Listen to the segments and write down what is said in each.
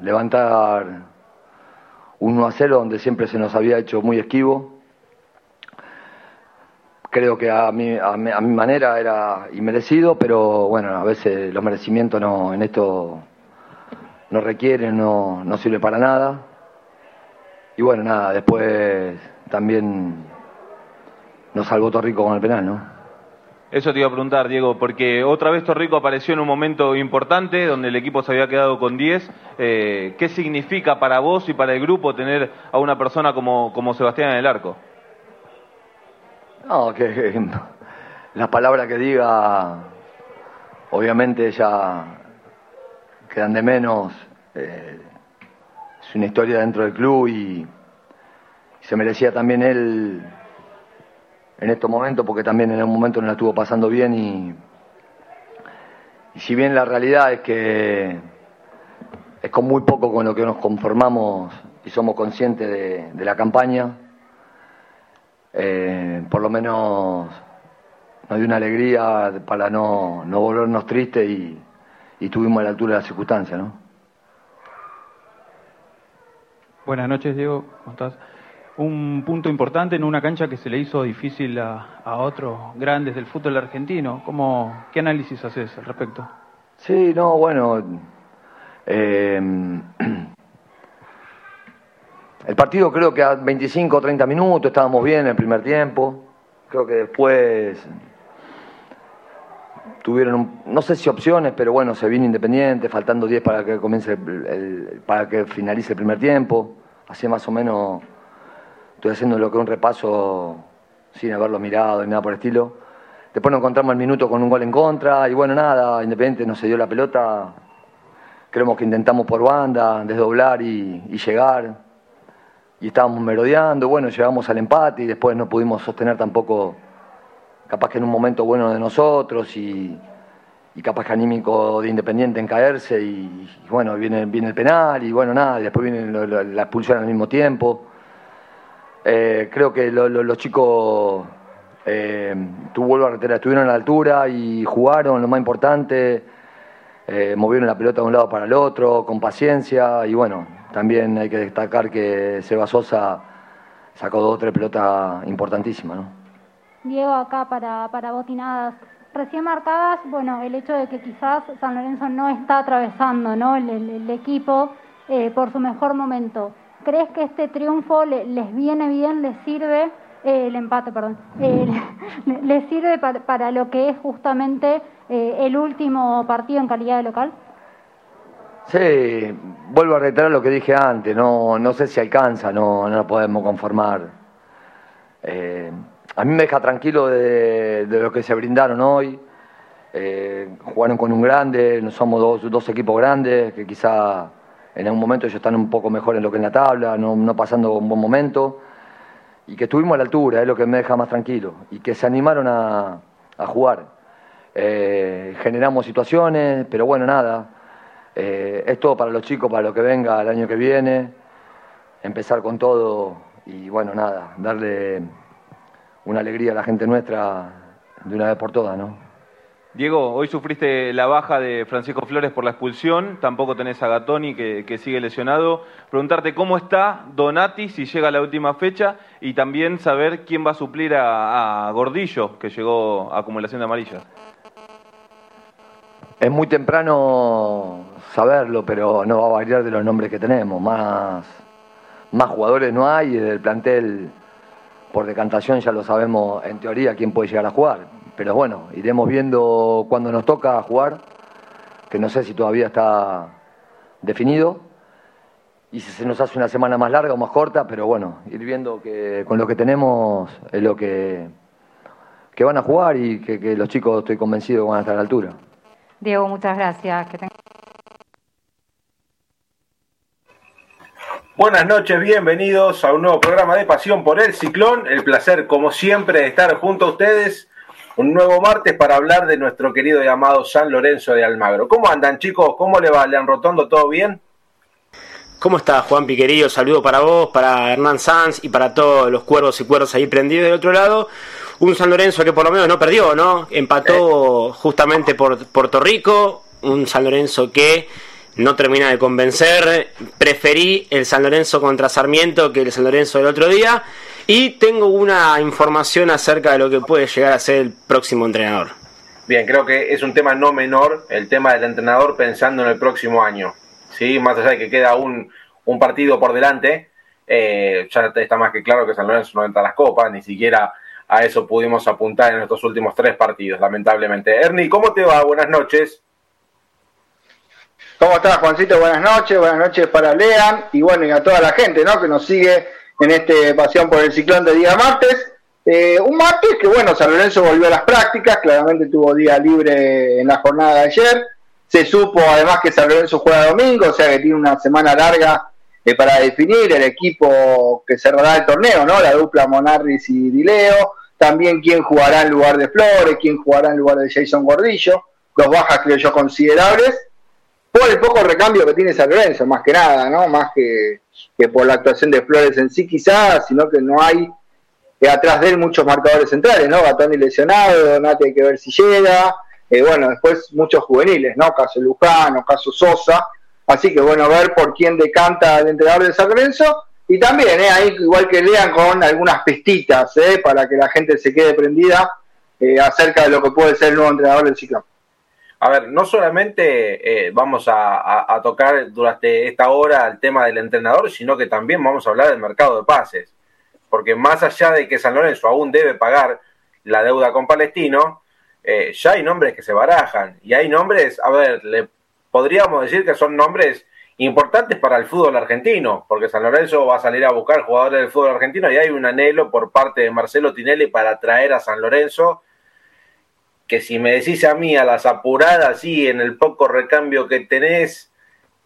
levantar un 1 a 0 donde siempre se nos había hecho muy esquivo. Creo que a mi, a mi, manera era inmerecido, pero bueno, a veces los merecimientos no, en esto no requieren, no, no sirve para nada. Y bueno, nada, después también nos salvó Torrico con el penal, ¿no? Eso te iba a preguntar, Diego, porque otra vez Torrico apareció en un momento importante donde el equipo se había quedado con 10. Eh, ¿Qué significa para vos y para el grupo tener a una persona como, como Sebastián en el arco? No, que las palabras que diga, obviamente ya quedan de menos. Eh, es una historia dentro del club y se merecía también él en estos momentos, porque también en un momento no la estuvo pasando bien y, si bien la realidad es que es con muy poco con lo que nos conformamos y somos conscientes de, la campaña, eh, por lo menos nos dio una alegría para no, no volvernos tristes y, y estuvimos a la altura de las circunstancias, ¿no? Buenas noches, Diego. ¿Cómo estás? Un punto importante en una cancha que se le hizo difícil a, otros grandes del fútbol argentino. ¿Cómo, ¿Qué análisis haces al respecto? Sí, no, bueno. Eh, el partido creo que a 25 o 30 minutos estábamos bien en el primer tiempo. Creo que después tuvieron, no sé si opciones, pero bueno, se vino Independiente, faltando 10 para que comience para que finalice el primer tiempo. Así más o menos estoy haciendo lo que un repaso sin haberlo mirado ni nada por el estilo. Después nos encontramos al minuto con un gol en contra y bueno, nada, Independiente no se dio la pelota. Creemos que intentamos por banda, desdoblar y, llegar. Y estábamos merodeando, bueno, llegamos al empate y después no pudimos sostener tampoco, capaz que en un momento bueno de nosotros y, capaz que anímico de Independiente en caerse y, bueno, viene, viene el penal y bueno, nada, y después viene la expulsión al mismo tiempo. Eh, creo que los chicos, eh, reiterar, estuvieron a la altura y jugaron lo más importante, eh, movieron la pelota de un lado para el otro, con paciencia, y bueno, también hay que destacar que Seba Sosa sacó dos o tres pelotas importantísimas. ¿no? Diego, acá para, para Botinadas. Recién marcadas, bueno, el hecho de que quizás San Lorenzo no está atravesando ¿no? el, equipo por su mejor momento. ¿Crees que este triunfo les viene bien, les sirve, eh, el empate, perdón, eh, les sirve para, lo que es justamente eh, el último partido en calidad de local? Sí, vuelvo a reiterar lo que dije antes, no, no sé si alcanza, no, no podemos conformar. a mí me deja tranquilo de, lo que se brindaron hoy. jugaron con un grande, somos dos equipos grandes que quizá en algún momento ellos están un poco mejor en lo que en la tabla, no, pasando un buen momento, y que estuvimos a la altura, es lo que me deja más tranquilo, y que se animaron a, jugar. Eh, generamos situaciones, pero bueno, nada, eh, es todo para los chicos, para lo que venga el año que viene, empezar con todo y bueno, nada, darle una alegría a la gente nuestra de una vez por todas, ¿no? Diego, hoy sufriste la baja de Francisco Flores por la expulsión, tampoco tenés a Gatoni que, sigue lesionado. Preguntarte cómo está Donati si llega a la última fecha y también saber quién va a suplir a, Gordillo, que llegó a acumulación de amarillas. Es muy temprano saberlo, pero no va a variar de los nombres que tenemos. Más, más jugadores no hay, y del plantel por decantación ya lo sabemos en teoría quién puede llegar a jugar pero bueno, iremos viendo cuando nos toca jugar, que no sé si todavía está definido, y si se nos hace una semana más larga o más corta, pero bueno, ir viendo que con lo que tenemos es lo que, que van a jugar y que, los chicos estoy convencido que van a estar a la altura. Diego, muchas gracias. Buenas noches, bienvenidos a un nuevo programa de Pasión por el Ciclón. El placer, como siempre, de estar junto a ustedes un nuevo martes para hablar de nuestro querido y amado San Lorenzo de Almagro. ¿Cómo andan chicos? ¿Cómo le va? ¿Le Rotondo todo bien? ¿Cómo está Juan Piquerillo? Saludo para vos, para Hernán Sanz y para todos los cuervos y cuervos ahí prendidos del otro lado. Un San Lorenzo que por lo menos no perdió, ¿no? Empató justamente por Puerto Rico. Un San Lorenzo que no termina de convencer. Preferí el San Lorenzo contra Sarmiento que el San Lorenzo del otro día. Y tengo una información acerca de lo que puede llegar a ser el próximo entrenador. Bien, creo que es un tema no menor el tema del entrenador pensando en el próximo año. ¿sí? Más allá de que queda un, un partido por delante, eh, ya está más que claro que San Lorenzo no entra a las copas, ni siquiera a eso pudimos apuntar en estos últimos tres partidos, lamentablemente. Ernie, ¿cómo te va? Buenas noches. ¿Cómo estás, Juancito? Buenas noches, buenas noches para Lean y bueno, y a toda la gente ¿no? que nos sigue en este Pasión por el Ciclón de día martes. Eh, un martes que, bueno, San Lorenzo volvió a las prácticas, claramente tuvo día libre en la jornada de ayer. Se supo además que San Lorenzo juega domingo, o sea que tiene una semana larga eh, para definir el equipo que cerrará el torneo, ¿no? La dupla Monarris y Dileo. También quién jugará en lugar de Flores, quién jugará en lugar de Jason Gordillo. Dos bajas, creo yo, considerables por el poco recambio que tiene San Lorenzo, más que nada, ¿no? Más que, que por la actuación de Flores en sí quizás, sino que no hay eh, atrás de él muchos marcadores centrales, ¿no? Gatoni lesionado, Donati hay que ver si llega, eh, bueno, después muchos juveniles, ¿no? Caso Lujano, caso Sosa, así que bueno, ver por quién decanta el entrenador de San Lorenzo, y también, ¿eh? Ahí igual que lean con algunas pestitas, ¿eh? Para que la gente se quede prendida acerca de lo que puede ser el nuevo entrenador del ciclón. A ver, no solamente eh, vamos a, tocar durante esta hora el tema del entrenador, sino que también vamos a hablar del mercado de pases. Porque más allá de que San Lorenzo aún debe pagar la deuda con Palestino, eh, ya hay nombres que se barajan. Y hay nombres, a ver, le podríamos decir que son nombres importantes para el fútbol argentino, porque San Lorenzo va a salir a buscar jugadores del fútbol argentino y hay un anhelo por parte de Marcelo Tinelli para traer a San Lorenzo que si me decís a mí a las apuradas, sí, en el poco recambio que tenés,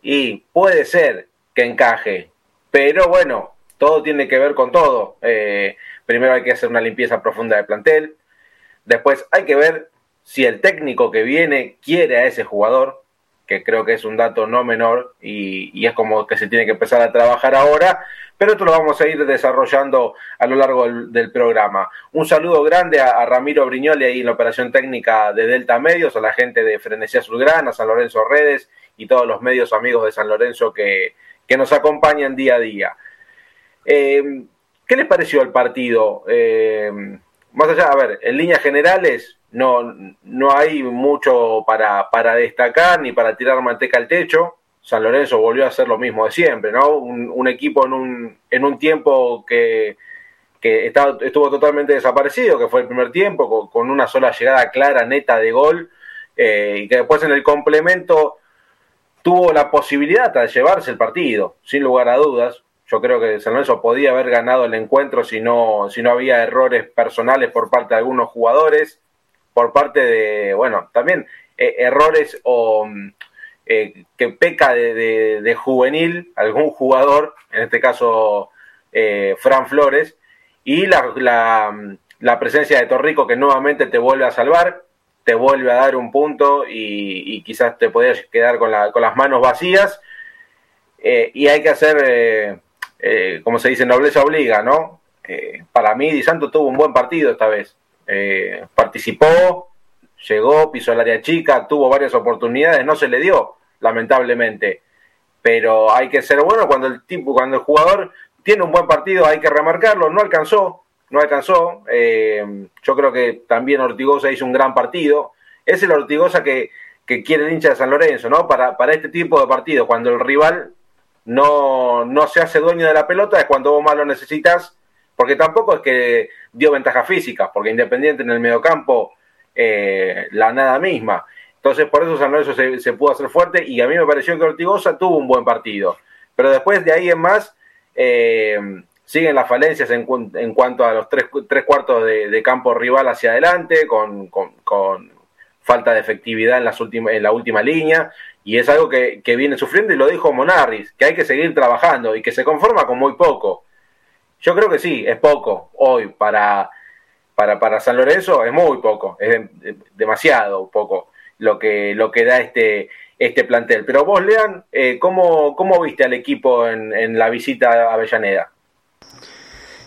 y puede ser que encaje, pero bueno, todo tiene que ver con todo. Eh, primero hay que hacer una limpieza profunda de plantel, después hay que ver si el técnico que viene quiere a ese jugador, que creo que es un dato no menor y, y es como que se tiene que empezar a trabajar ahora, pero esto lo vamos a ir desarrollando a lo largo del, programa. Un saludo grande a, Ramiro Briñoli ahí en la operación técnica de Delta Medios, a la gente de Frenesía a San Lorenzo Redes y todos los medios amigos de San Lorenzo que, nos acompañan día a día. Eh, ¿Qué les pareció el partido? Eh, más allá, a ver, en líneas generales no, no hay mucho para, para destacar ni para tirar manteca al techo. San Lorenzo volvió a hacer lo mismo de siempre, ¿no? Un, equipo en un, en un tiempo que, que estuvo totalmente desaparecido, que fue el primer tiempo, con, una sola llegada clara, neta de gol, eh, y que después en el complemento tuvo la posibilidad de llevarse el partido, sin lugar a dudas. Yo creo que San Lorenzo podía haber ganado el encuentro si no, si no había errores personales por parte de algunos jugadores, por parte de, bueno, también eh, errores o eh, que peca de, juvenil algún jugador, en este caso eh, Fran Flores, y la, presencia de Torrico que nuevamente te vuelve a salvar, te vuelve a dar un punto y, quizás te podías quedar con, las manos vacías. Eh, y hay que hacer, como se dice, nobleza obliga, ¿no? para mí, Di Santo tuvo un buen partido esta vez. participó, llegó, pisó el área chica, tuvo varias oportunidades, no se le dio lamentablemente. Pero hay que ser bueno cuando el tipo, cuando el jugador tiene un buen partido, hay que remarcarlo. No alcanzó, no alcanzó. Eh, yo creo que también Ortigosa hizo un gran partido. Es el Ortigosa que, que quiere el hincha de San Lorenzo, ¿no? Para, para este tipo de partido, cuando el rival no, no se hace dueño de la pelota, es cuando vos más lo necesitas, porque tampoco es que dio ventajas físicas, porque Independiente en el mediocampo, eh, la nada misma. Entonces, por eso San Lorenzo se, pudo hacer fuerte y a mí me pareció que Ortigosa tuvo un buen partido. Pero después de ahí en más, eh, siguen las falencias en, cuanto a los tres, tres cuartos de, campo rival hacia adelante, con, falta de efectividad en, las últimas, en la última línea. Y es algo que, viene sufriendo y lo dijo Monarris, que hay que seguir trabajando y que se conforma con muy poco. Yo creo que sí, es poco hoy para, para, para San Lorenzo, es muy poco, es demasiado poco lo que, lo que da este, este plantel. Pero vos, Lean, eh, ¿cómo, ¿cómo, viste al equipo en, la visita a Avellaneda?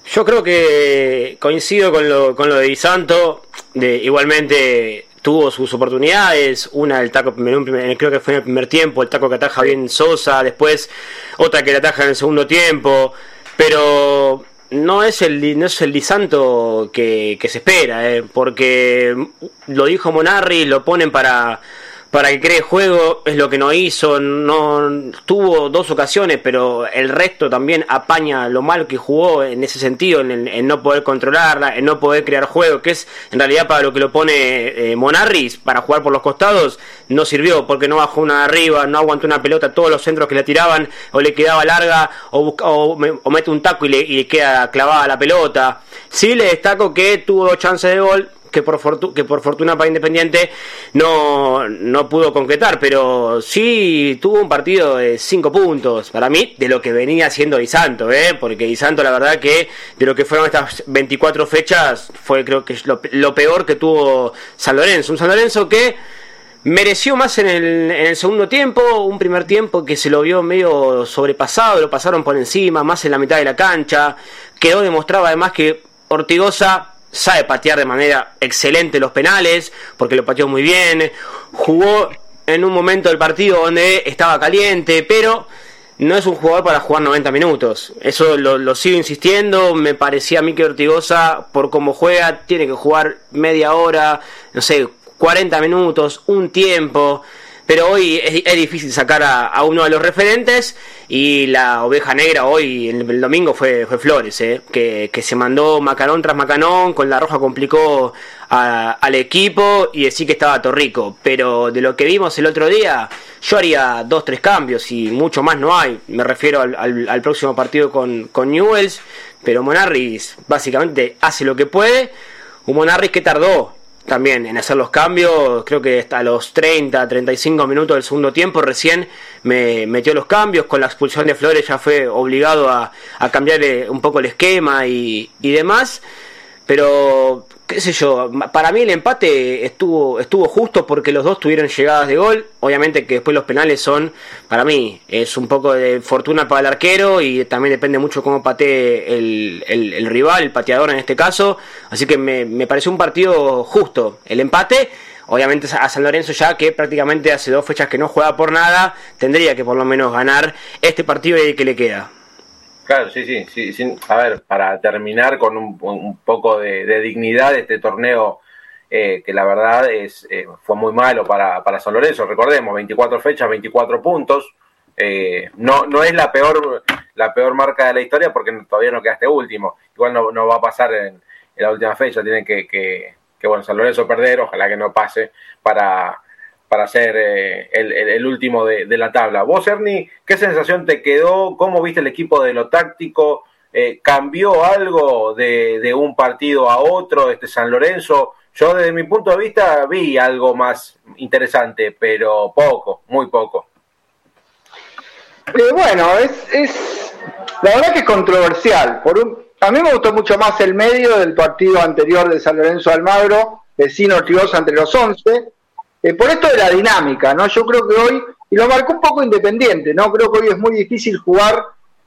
Yo creo que coincido con lo, con lo de Di Santo. De, igualmente tuvo sus oportunidades, una el taco, creo que fue en el primer tiempo, el taco que ataja bien Sosa, después otra que le ataja en el segundo tiempo, pero no es el no es el Disanto que, que se espera, eh, porque lo dijo Monarri, lo ponen para para que cree juego, es lo que no hizo, no tuvo dos ocasiones, pero el resto también apaña lo mal que jugó en ese sentido, en, no poder controlarla, en no poder crear juego, que es en realidad para lo que lo pone eh, Monarris, para jugar por los costados, no sirvió porque no bajó una arriba, no aguantó una pelota, todos los centros que le tiraban o le quedaba larga o, o, mete un taco y le, y le queda clavada la pelota. Sí le destaco que tuvo chances de gol, que por, que por fortuna para Independiente no, no pudo concretar, pero sí tuvo un partido de cinco puntos, para mí, de lo que venía haciendo Di Santo, ¿eh? porque Di Santo la verdad que de lo que fueron estas 24 fechas fue creo que lo, peor que tuvo San Lorenzo, un San Lorenzo que mereció más en el, en el, segundo tiempo, un primer tiempo que se lo vio medio sobrepasado, lo pasaron por encima, más en la mitad de la cancha, quedó demostrado además que Ortigosa sabe patear de manera excelente los penales, porque lo pateó muy bien, jugó en un momento del partido donde estaba caliente, pero no es un jugador para jugar 90 minutos. Eso lo, sigo insistiendo, me parecía a mí que Ortigosa, por cómo juega, tiene que jugar media hora, no sé, 40 minutos, un tiempo pero hoy es, difícil sacar a, uno de los referentes y la oveja negra hoy, el, domingo, fue, fue Flores, eh, que, se mandó Macanón tras Macanón, con la roja complicó al equipo y decir que estaba Torrico, pero de lo que vimos el otro día, yo haría dos, tres cambios y mucho más no hay, me refiero al, próximo partido con, con Newells, pero Monarris básicamente hace lo que puede, un Monarris que tardó también en hacer los cambios, creo que hasta los 30, 35 minutos del segundo tiempo recién me metió los cambios, con la expulsión de Flores ya fue obligado a, a cambiar un poco el esquema y, y demás, pero qué yo, para mí el empate estuvo, estuvo justo porque los dos tuvieron llegadas de gol. Obviamente que después los penales son, para mí, es un poco de fortuna para el arquero y también depende mucho cómo patee el, el, rival, el pateador en este caso. Así que me, me pareció un partido justo. El empate, obviamente a San Lorenzo ya que prácticamente hace dos fechas que no juega por nada, tendría que por lo menos ganar este partido y que le queda. Claro, sí, sí, sí, A ver, para terminar con un, poco de, dignidad este torneo, eh, que la verdad es eh, fue muy malo para, para San Lorenzo, recordemos, 24 fechas, 24 puntos. Eh, no, no es la peor, la peor marca de la historia porque todavía no quedaste último. Igual no, no va a pasar en, la última fecha, tienen que, que, que, bueno, San Lorenzo perder, ojalá que no pase para, para ser eh, el, último de, la tabla. Vos, Ernie, ¿qué sensación te quedó? ¿Cómo viste el equipo de lo táctico? Eh, ¿Cambió algo de, un partido a otro, este San Lorenzo? Yo desde mi punto de vista vi algo más interesante, pero poco, muy poco. Eh, bueno, es, la verdad que es controversial. Por un, a mí me gustó mucho más el medio del partido anterior de San Lorenzo Almagro, vecino Ortigosa entre los 11, eh, por esto de la dinámica, ¿no? Yo creo que hoy, y lo marcó un poco independiente, ¿no? Creo que hoy es muy difícil jugar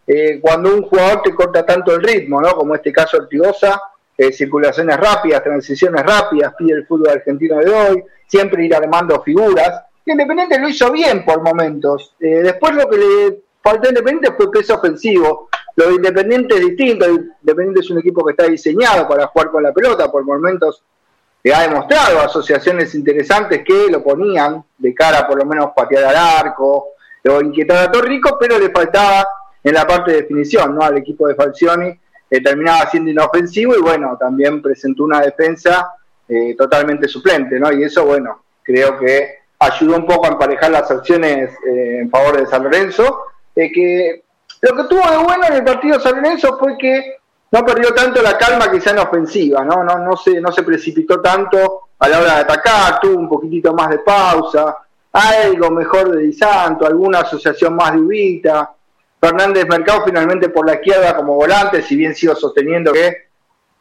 eh, cuando un jugador te corta tanto el ritmo, ¿no? Como este caso Ortigosa, eh, circulaciones rápidas, transiciones rápidas, pide el fútbol argentino de hoy, siempre ir armando figuras. Independiente lo hizo bien por momentos. después lo que le faltó a Independiente fue peso ofensivo. Lo de Independiente es distinto. Independiente es un equipo que está diseñado para jugar con la pelota. Por momentos ha demostrado asociaciones interesantes que lo ponían de cara por lo menos patear al arco o inquietar a Torrico, pero le faltaba en la parte de definición, ¿no? Al equipo de Falcioni eh, terminaba siendo inofensivo y bueno, también presentó una defensa eh, totalmente suplente, ¿no? Y eso, bueno, creo que ayudó un poco a emparejar las acciones eh, en favor de San Lorenzo, que lo que tuvo de bueno en el partido San Lorenzo fue que no perdió tanto la calma quizá en ofensiva, ¿no? No, no, se, no se precipitó tanto a la hora de atacar, tuvo un poquitito más de pausa, algo mejor de Di Santo, alguna asociación más de Ubita. Fernández Mercado finalmente por la izquierda como volante, si bien sigo sosteniendo que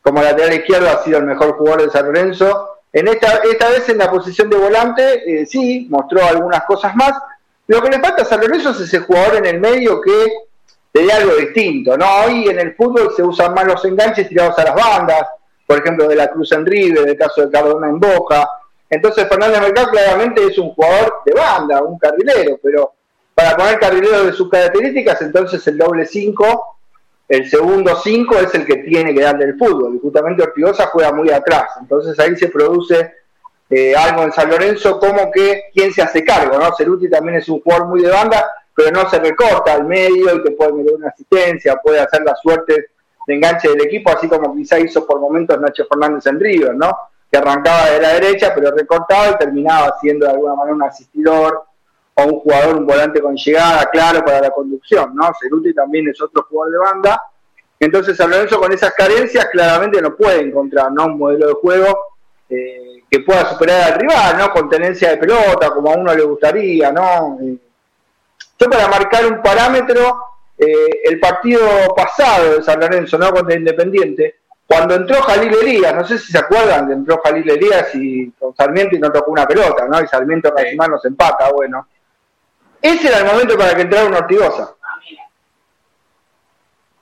como lateral izquierdo ha sido el mejor jugador de San Lorenzo. En esta, esta vez en la posición de volante, eh, sí, mostró algunas cosas más. Lo que le falta a San Lorenzo es ese jugador en el medio que sería algo distinto, ¿no? Hoy en el fútbol se usan más los enganches tirados a las bandas, por ejemplo, de la Cruz en River, del caso de Cardona en Boca, Entonces Fernández Mercado claramente es un jugador de banda, un carrilero, pero para poner carrilero de sus características, entonces el doble 5, el segundo 5 es el que tiene que darle el fútbol. Y justamente Ortigosa juega muy atrás. Entonces ahí se produce eh, algo en San Lorenzo como que quién se hace cargo, ¿no? Ceruti también es un jugador muy de banda, pero no se recorta al medio y te puede meter una asistencia, puede hacer la suerte de enganche del equipo, así como quizá hizo por momentos Nacho Fernández en River, ¿no? Que arrancaba de la derecha, pero recortaba y terminaba siendo de alguna manera un asistidor o un jugador, un volante con llegada, claro, para la conducción, ¿no? Ceruti también es otro jugador de banda. Entonces, San Lorenzo con esas carencias claramente no puede encontrar, ¿no? Un modelo de juego eh, que pueda superar al rival, ¿no? Con tenencia de pelota, como a uno le gustaría, ¿no? Eh, yo para marcar un parámetro, eh, el partido pasado de San Lorenzo, ¿no? Contra Independiente, cuando entró Jalil Elías, no sé si se acuerdan que entró Jalil Elías y con Sarmiento y no tocó una pelota, ¿no? Y Sarmiento casi más nos empata, bueno. Ese era el momento para que entrara una Ortigosa.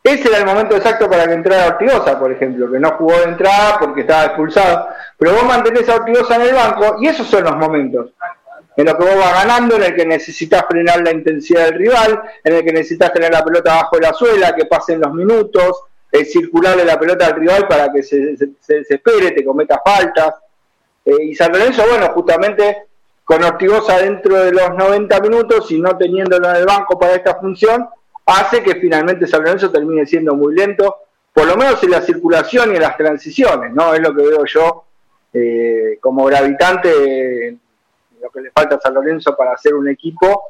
Ese era el momento exacto para que entrara Ortigosa, por ejemplo, que no jugó de entrada porque estaba expulsado. Pero vos mantenés a Ortigosa en el banco y esos son los momentos en los que vos vas ganando, en el que necesitas frenar la intensidad del rival, en el que necesitas tener la pelota abajo de la suela, que pasen los minutos, eh, circularle la pelota al rival para que se, se, desespere, te cometa faltas. Eh, y San Lorenzo, bueno, justamente con Ortigosa dentro de los 90 minutos y no teniéndolo en el banco para esta función, hace que finalmente San Lorenzo termine siendo muy lento, por lo menos en la circulación y en las transiciones, ¿no? Es lo que veo yo eh, como gravitante lo que le falta a San Lorenzo para hacer un equipo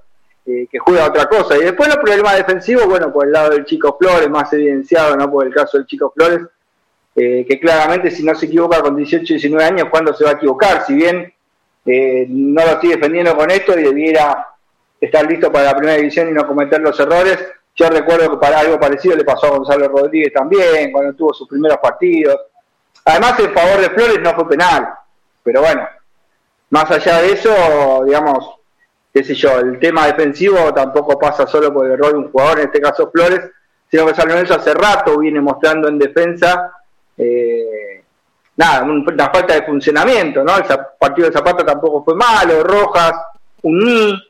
eh, que juega otra cosa. Y después los problemas defensivos, bueno, por el lado del Chico Flores, más evidenciado, ¿no? Por el caso del Chico Flores, eh, que claramente si no se equivoca con 18, 19 años, ¿cuándo se va a equivocar? Si bien eh, no lo estoy defendiendo con esto y debiera estar listo para la primera división y no cometer los errores, yo recuerdo que para algo parecido le pasó a Gonzalo Rodríguez también, cuando tuvo sus primeros partidos. Además, el favor de Flores no fue penal, pero bueno, más allá de eso, digamos, qué sé yo, el tema defensivo tampoco pasa solo por el rol de un jugador, en este caso Flores, sino que San Lorenzo hace rato viene mostrando en defensa eh, nada, una falta de funcionamiento, ¿no? El partido de Zapata tampoco fue malo, Rojas, un ni,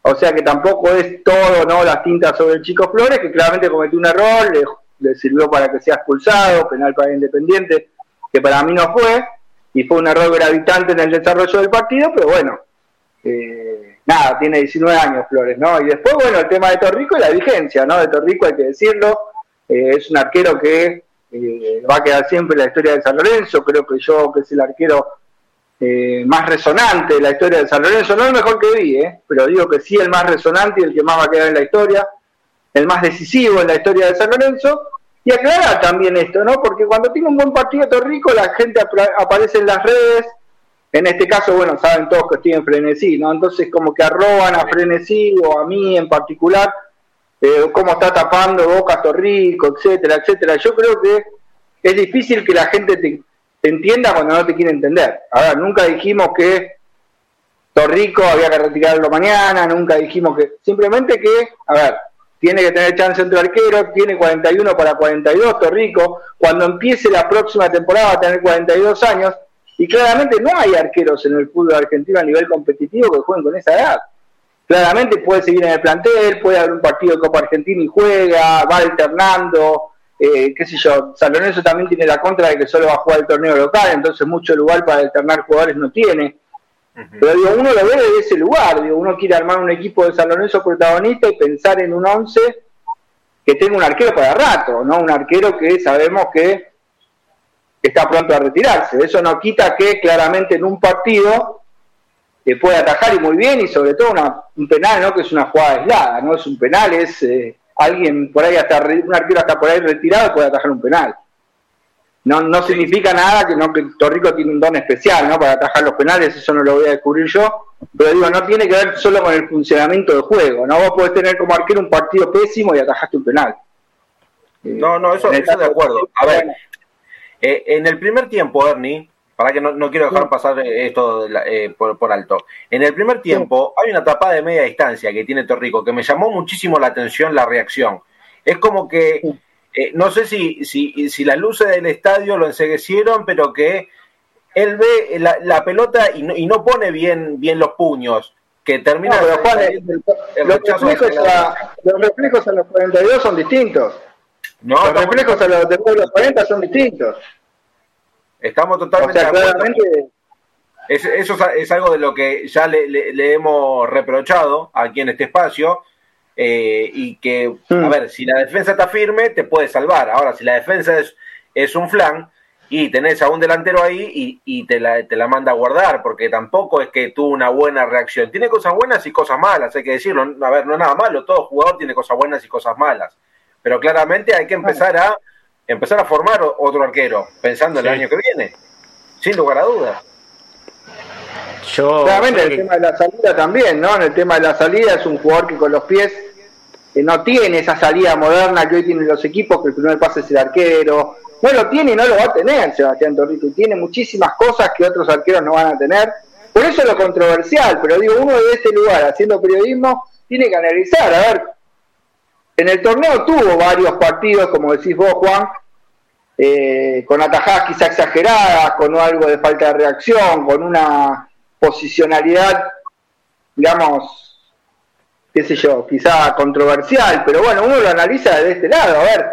o sea que tampoco es todo, ¿no? Las tintas sobre el Chico Flores, que claramente cometió un error, le, le sirvió para que sea expulsado, penal para Independiente, que para mí no fue, y fue un error gravitante en el desarrollo del partido, pero bueno, eh, nada, tiene 19 años Flores, ¿no? Y después, bueno, el tema de Torrico y la vigencia, ¿no? De Torrico hay que decirlo, eh, es un arquero que eh, va a quedar siempre en la historia de San Lorenzo, creo que yo que es el arquero más resonante de la historia de San Lorenzo, no el mejor que vi, ¿eh? pero digo que sí el más resonante y el que más va a quedar en la historia, el más decisivo en la historia de San Lorenzo, y aclarar también esto, ¿no? Porque cuando tiene un buen partido Torrico, la gente aparece en las redes. En este caso, bueno, saben todos que estoy en frenesí, ¿no? Entonces, como que arroban a frenesí o a mí en particular, eh, cómo está tapando Boca Torrico, etcétera, etcétera. Yo creo que es difícil que la gente te, te entienda cuando no te quiere entender. A ver, nunca dijimos que Torrico había que retirarlo mañana, nunca dijimos que. Simplemente que, a ver, tiene que tener chance entre arquero, tiene 41 para 42, Torrico, cuando empiece la próxima temporada va a tener 42 años, y claramente no hay arqueros en el fútbol argentino a nivel competitivo que jueguen con esa edad. Claramente puede seguir en el plantel, puede haber un partido de Copa Argentina y juega, va alternando, eh, qué sé yo, San Lorenzo también tiene la contra de que solo va a jugar el torneo local, entonces mucho lugar para alternar jugadores no tiene. Pero digo, uno lo ve desde ese lugar, digo, uno quiere armar un equipo de San Lorenzo protagonista y pensar en un once que tenga un arquero para rato, ¿no? Un arquero que sabemos que está pronto a retirarse. Eso no quita que claramente en un partido te puede atajar y muy bien, y sobre todo un penal, ¿no? Que es una jugada aislada, ¿no? Es un penal, es eh, alguien por ahí hasta, un arquero hasta por ahí retirado puede atajar un penal no, no significa nada que no que Torrico tiene un don especial ¿no? para atajar los penales, eso no lo voy a descubrir yo, pero digo, no tiene que ver solo con el funcionamiento del juego, no vos podés tener como arquero un partido pésimo y atajaste un penal. No, no, eso, estoy de acuerdo. A ver, eh, en el primer tiempo, Ernie, para que no, quiero dejar pasar esto eh, por, por, alto. En el primer tiempo hay una tapada de media distancia que tiene Torrico que me llamó muchísimo la atención la reacción. Es como que eh, no sé si, si, si, las luces del estadio lo enseguecieron, pero que él ve la, pelota y no, y no, pone bien, bien los puños, que termina... No, los, reflejos a, los reflejos a los 42 son distintos. No, los reflejos a los, de los 40 son distintos. Estamos totalmente eso es, algo de lo que ya le, hemos reprochado aquí en este espacio. Eh, y que, a mm. ver, si la defensa está firme, te puede salvar. Ahora, si la defensa es, es un flan y tenés a un delantero ahí y, te, la, te la manda a guardar, porque tampoco es que tuvo una buena reacción. Tiene cosas buenas y cosas malas, hay que decirlo. A ver, no es nada malo, todo jugador tiene cosas buenas y cosas malas. Pero claramente hay que empezar a empezar a formar otro arquero, pensando en el año que viene, sin lugar a dudas. Yo Claramente el tema de la salida también, ¿no? En el tema de la salida es un jugador que con los pies eh, no tiene esa salida moderna que hoy tienen los equipos, que el primer pase es el arquero. No lo tiene y no lo va a tener Sebastián Torrico. Y tiene muchísimas cosas que otros arqueros no van a tener. Por eso es lo controversial, pero digo, uno de este lugar haciendo periodismo tiene que analizar, a ver, en el torneo tuvo varios partidos, como decís vos, Juan, eh, con atajadas quizá exageradas, con algo de falta de reacción, con una posicionalidad, digamos, qué sé yo, quizá controversial, pero bueno, uno lo analiza desde este lado, a ver,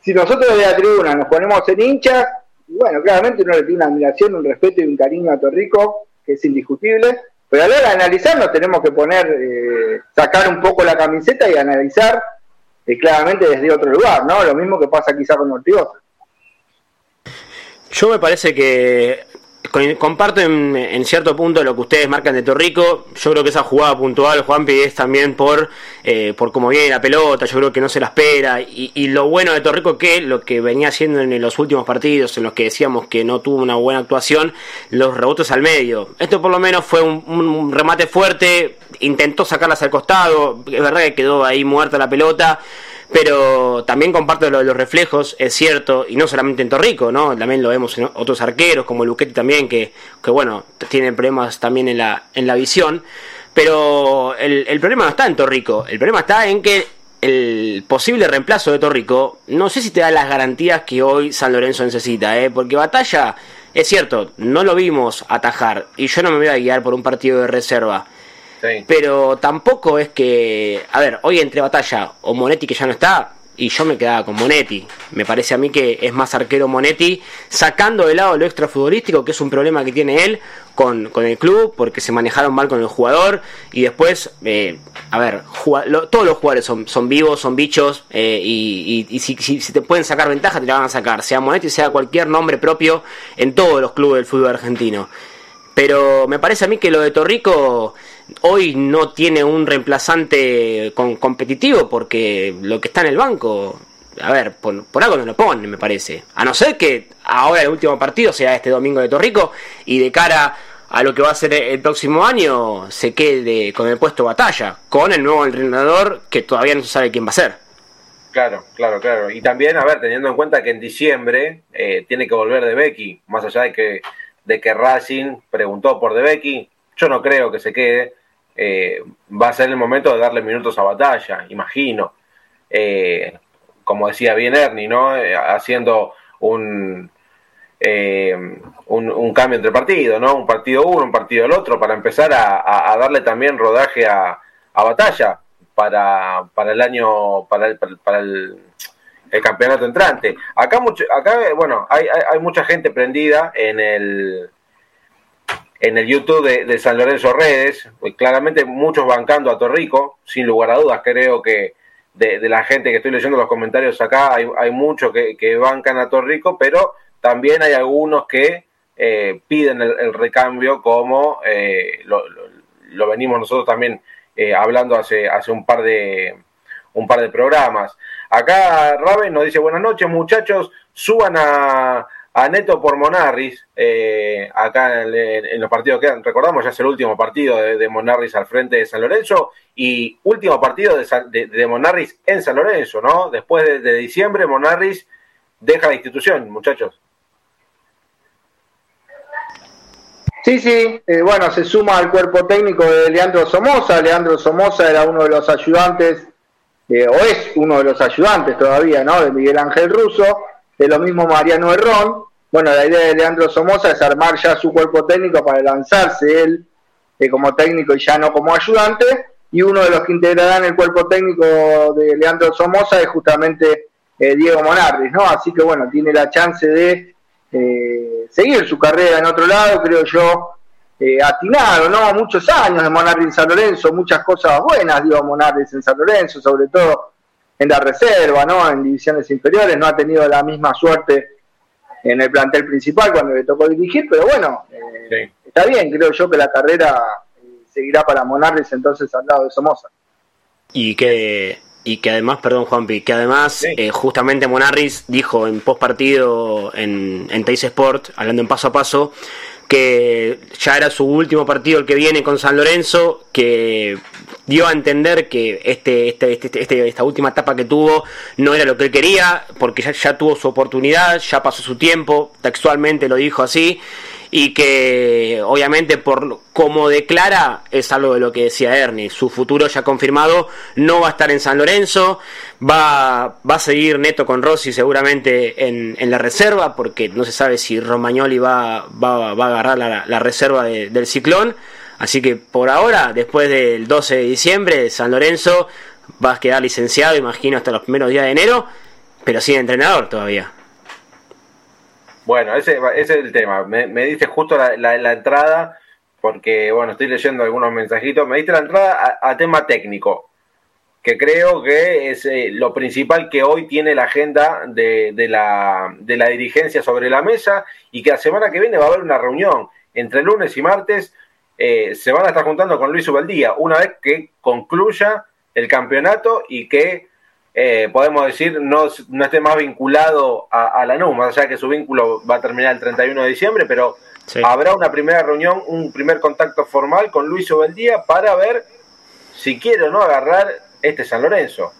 si nosotros de la tribuna nos ponemos en hinchas, bueno, claramente uno le tiene una admiración, un respeto y un cariño a Torrico, que es indiscutible, pero a la hora de analizar nos tenemos que poner, eh, sacar un poco la camiseta y analizar eh, claramente desde otro lugar, ¿no? Lo mismo que pasa quizá con Ortigosa. Yo me parece que comparto en, cierto punto lo que ustedes marcan de Torrico. Yo creo que esa jugada puntual, Juanpi, es también por, eh, por cómo viene la pelota. Yo creo que no se la espera. Y, lo bueno de Torrico que lo que venía haciendo en los últimos partidos, en los que decíamos que no tuvo una buena actuación, los rebotes al medio. Esto por lo menos fue un, remate fuerte. Intentó sacarlas al costado. Es verdad que quedó ahí muerta la pelota pero también comparto lo de los reflejos, es cierto, y no solamente en Torrico, ¿no? También lo vemos en otros arqueros, como Luquetti también, que, que bueno, tienen problemas también en la, en la visión, pero el, el problema no está en Torrico, el problema está en que el posible reemplazo de Torrico, no sé si te da las garantías que hoy San Lorenzo necesita, ¿eh? porque Batalla, es cierto, no lo vimos atajar, y yo no me voy a guiar por un partido de reserva pero tampoco es que. A ver, hoy entre batalla o Monetti que ya no está, y yo me quedaba con Monetti. Me parece a mí que es más arquero Monetti, sacando de lado lo extrafutbolístico, que es un problema que tiene él con, el club, porque se manejaron mal con el jugador. Y después, eh, a ver, todos los jugadores son, son vivos, son bichos, eh, y, si, si, te pueden sacar ventaja, te la van a sacar, sea Monetti, sea cualquier nombre propio en todos los clubes del fútbol argentino. Pero me parece a mí que lo de Torrico hoy no tiene un reemplazante con, competitivo porque lo que está en el banco, a ver, por, algo no lo pone, me parece. A no ser que ahora el último partido sea este domingo de Torrico y de cara a lo que va a ser el próximo año se quede con el puesto batalla, con el nuevo entrenador que todavía no se sabe quién va a ser. Claro, claro, claro. Y también, a ver, teniendo en cuenta que en diciembre eh, tiene que volver de Becky, más allá de que, de que Racing preguntó por de Becky, yo no creo que se quede. Eh, va a ser el momento de darle minutos a batalla, imagino. Eh, como decía bien Ernie, ¿no? Eh, haciendo un, un, cambio entre partidos, ¿no? Un partido uno, un partido el otro, para empezar a, darle también rodaje a, batalla para, para el año, para el, para el, campeonato entrante. Acá, mucho, acá bueno, hay, hay mucha gente prendida en el en el YouTube de, San Lorenzo Redes, pues claramente muchos bancando a Torrico, sin lugar a dudas, creo que de, la gente que estoy leyendo los comentarios acá, hay, hay muchos que, bancan a Torrico, pero también hay algunos que eh, piden el, recambio, como eh, lo, venimos nosotros también eh, hablando hace, hace un par de un par de programas. Acá Raven nos dice buenas noches muchachos, suban a, a Neto por Monarris, eh, acá en, los partidos que recordamos, ya es el último partido de, Monarris al frente de San Lorenzo y último partido de, de, Monarris en San Lorenzo, ¿no? Después de, diciembre, Monarris deja la institución, muchachos. Sí, sí, eh, bueno, se suma al cuerpo técnico de Leandro Somoza. Leandro Somoza era uno de los ayudantes, eh, o es uno de los ayudantes todavía, ¿no? De Miguel Ángel Russo de lo mismo Mariano Herrón, bueno, la idea de Leandro Somoza es armar ya su cuerpo técnico para lanzarse él eh, como técnico y ya no como ayudante, y uno de los que integrarán el cuerpo técnico de Leandro Somoza es justamente eh, Diego Monardis, ¿no? Así que bueno, tiene la chance de eh, seguir su carrera en otro lado, creo yo, atinado, ¿no? Muchos años de Monardis en San Lorenzo, muchas cosas buenas, Diego Monardis en San Lorenzo, sobre todo en la reserva, ¿no? En divisiones inferiores, no ha tenido la misma suerte en el plantel principal cuando le tocó dirigir, pero bueno, eh, está bien, creo yo que la carrera eh, seguirá para Monarres entonces al lado de Somoza. Y que y que además, perdón Juanpi, que además eh, justamente Monarris dijo en post partido en, en Teis Sport, hablando en paso a paso, que ya era su último partido el que viene con San Lorenzo, que dio a entender que este, este, este, este, esta última etapa que tuvo no era lo que él quería, porque ya, ya tuvo su oportunidad, ya pasó su tiempo, textualmente lo dijo así, y que obviamente por como declara es algo de lo que decía Ernie, su futuro ya confirmado no va a estar en San Lorenzo, va, va a seguir neto con Rossi seguramente en, en la reserva, porque no se sabe si Romagnoli va, va, va a agarrar la, la reserva del ciclón, así que por ahora, después del 12 de diciembre, San Lorenzo va a quedar licenciado, imagino, hasta los primeros días de enero, pero sin entrenador todavía. Bueno, ese, ese es el tema. Me, me diste justo la, entrada, porque, bueno, estoy leyendo algunos mensajitos. Me diste la entrada a, tema técnico, que creo que es eh, lo principal que hoy tiene la agenda de, de, la, de la dirigencia sobre la mesa y que la semana que viene va a haber una reunión entre lunes y martes. Eh, se van a estar juntando con Luis Ubaldía una vez que concluya el campeonato y que eh, podemos decir, no, no esté más vinculado a, la NU, más allá que su vínculo va a terminar el 31 de diciembre, pero habrá una primera reunión, un primer contacto formal con Luis Obeldía para ver si quiere o no agarrar este San Lorenzo.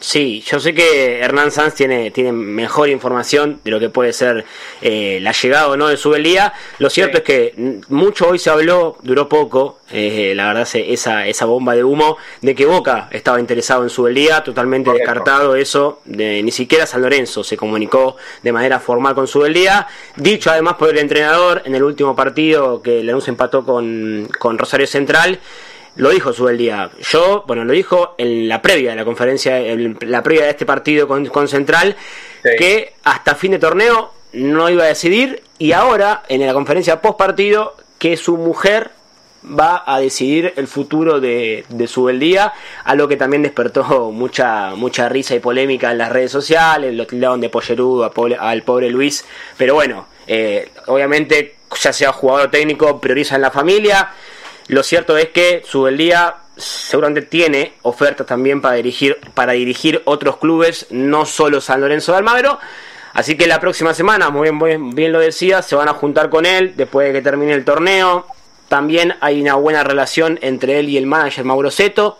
Sí, yo sé que Hernán Sanz tiene, tiene mejor información de lo que puede ser eh, la llegada o no de Subeldía. Lo cierto es que mucho hoy se habló, duró poco, eh, la verdad, esa, esa bomba de humo de que Boca estaba interesado en Subeldía, totalmente descartado eso, de, ni siquiera San Lorenzo se comunicó de manera formal con Subeldía. Dicho además por el entrenador en el último partido que Lanús empató con, con Rosario Central lo dijo día Yo, bueno, lo dijo en la previa de la conferencia, en la previa de este partido con, con Central, que hasta fin de torneo no iba a decidir y ahora en la conferencia post partido que su mujer va a decidir el futuro de, de su día, a lo que también despertó mucha mucha risa y polémica en las redes sociales, lo tildaron de pollerudo al pobre Luis, pero bueno, eh, obviamente ya sea jugador técnico, prioriza en la familia, lo cierto es que Subeldía seguramente tiene ofertas también para dirigir, para dirigir otros clubes, no solo San Lorenzo de Almagro. Así que la próxima semana, muy bien, bien lo decía, se van a juntar con él después de que termine el torneo. También hay una buena relación entre él y el manager Mauro Seto,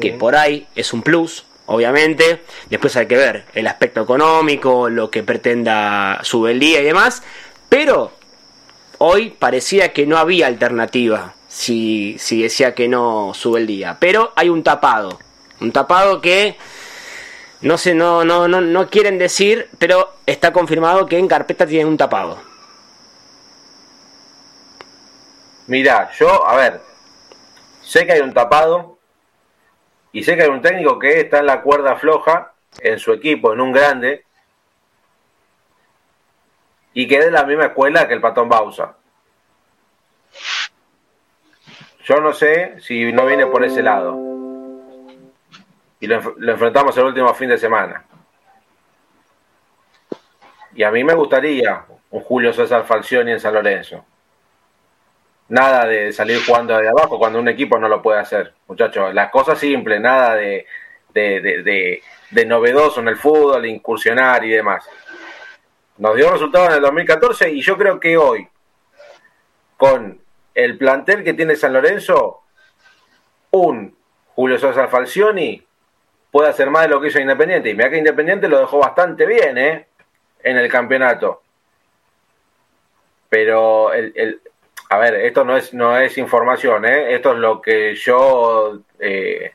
que por ahí es un plus, obviamente. Después hay que ver el aspecto económico, lo que pretenda Subeldía y demás. Pero hoy parecía que no había alternativa si, si decía que no sube el día. Pero hay un tapado. Un tapado que no sé, no, no, no, no quieren decir, pero está confirmado que en carpeta tienen un tapado. Mira, yo, a ver, sé que hay un tapado y sé que hay un técnico que está en la cuerda floja en su equipo, en un grande, y que es de la misma escuela que el patón Bausa. Yo no sé si no viene por ese lado. Y lo, enfrentamos el último fin de semana. Y a mí me gustaría un Julio César Falcioni en San Lorenzo. Nada de salir jugando de abajo cuando un equipo no lo puede hacer. Muchachos, las cosas simples, nada de, de, de, novedoso en el fútbol, incursionar y demás. Nos dio resultados en el 2014 y yo creo que hoy, con el plantel que tiene San Lorenzo, un Julio César Falcioni puede hacer más de lo que hizo Independiente. Y mira que Independiente lo dejó bastante bien, ¿eh? En el campeonato. Pero, el, a ver, esto no es, no es información, ¿eh? Esto es lo que yo eh,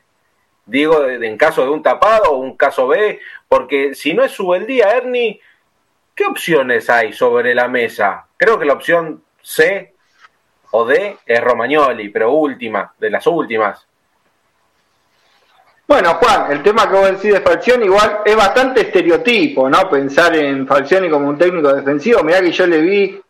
digo en caso de un tapado o un caso B, porque si no es su el día, Ernie, ¿qué opciones hay sobre la mesa? Creo que la opción C o D es Romagnoli, pero última, de las últimas. Bueno, Juan, el tema que vos decís de Falcioni igual es bastante estereotipo, ¿no? Pensar en Falcioni como un técnico defensivo. Mirá que yo le vi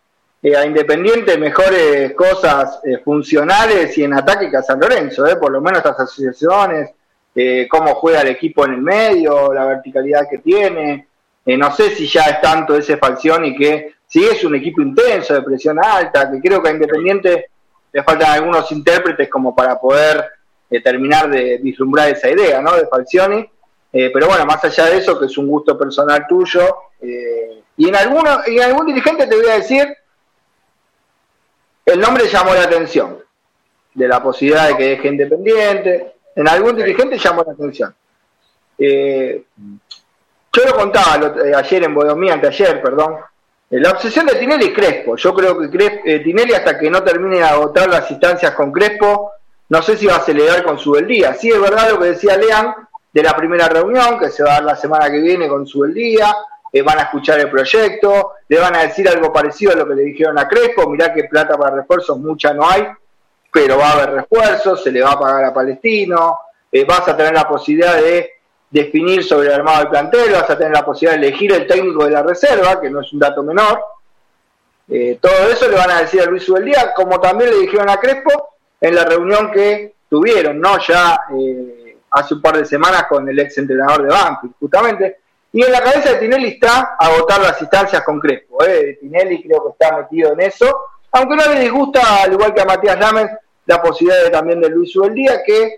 eh, a Independiente mejores cosas eh, funcionales y en ataque que a San Lorenzo, ¿eh? Por lo menos estas asociaciones, eh, cómo juega el equipo en el medio, la verticalidad que tiene. no sé si ya es tanto ese Falcioni que sí es un equipo intenso, de presión alta, que creo que a Independiente le faltan algunos intérpretes como para poder eh, terminar de vislumbrar esa idea, ¿no? De Falcioni. Eh, pero bueno, más allá de eso, que es un gusto personal tuyo, eh, y en, alguno, en algún dirigente te voy a decir, el nombre llamó la atención, de la posibilidad de que deje independiente, en algún dirigente llamó la atención. yo lo contaba ayer en Bodomía, anteayer, perdón, la obsesión de Tinelli es Crespo. Yo creo que Tinelli, hasta que no termine de agotar las instancias con Crespo, no sé si va a acelerar con su día. Sí es verdad lo que decía Lean de la primera reunión, que se va a dar la semana que viene con su día, eh, van a escuchar el proyecto, le van a decir algo parecido a lo que le dijeron a Crespo, mirá que plata para refuerzos mucha no hay, pero va a haber refuerzos, se le va a pagar a Palestino, eh, vas a tener la posibilidad de definir sobre el armado del plantel, vas a tener la posibilidad de elegir el técnico de la reserva, que no es un dato menor. Eh, todo eso le van a decir a Luis Ubeldía, como también le dijeron a Crespo, en la reunión que tuvieron, ¿no? Ya eh, hace un par de semanas con el ex entrenador de Banco, justamente. Y en la cabeza de Tinelli está agotar las instancias con Crespo. ¿eh? Tinelli creo que está metido en eso, aunque no le disgusta, al igual que a Matías Lames, la posibilidad de, también de Luis Ubeldía, que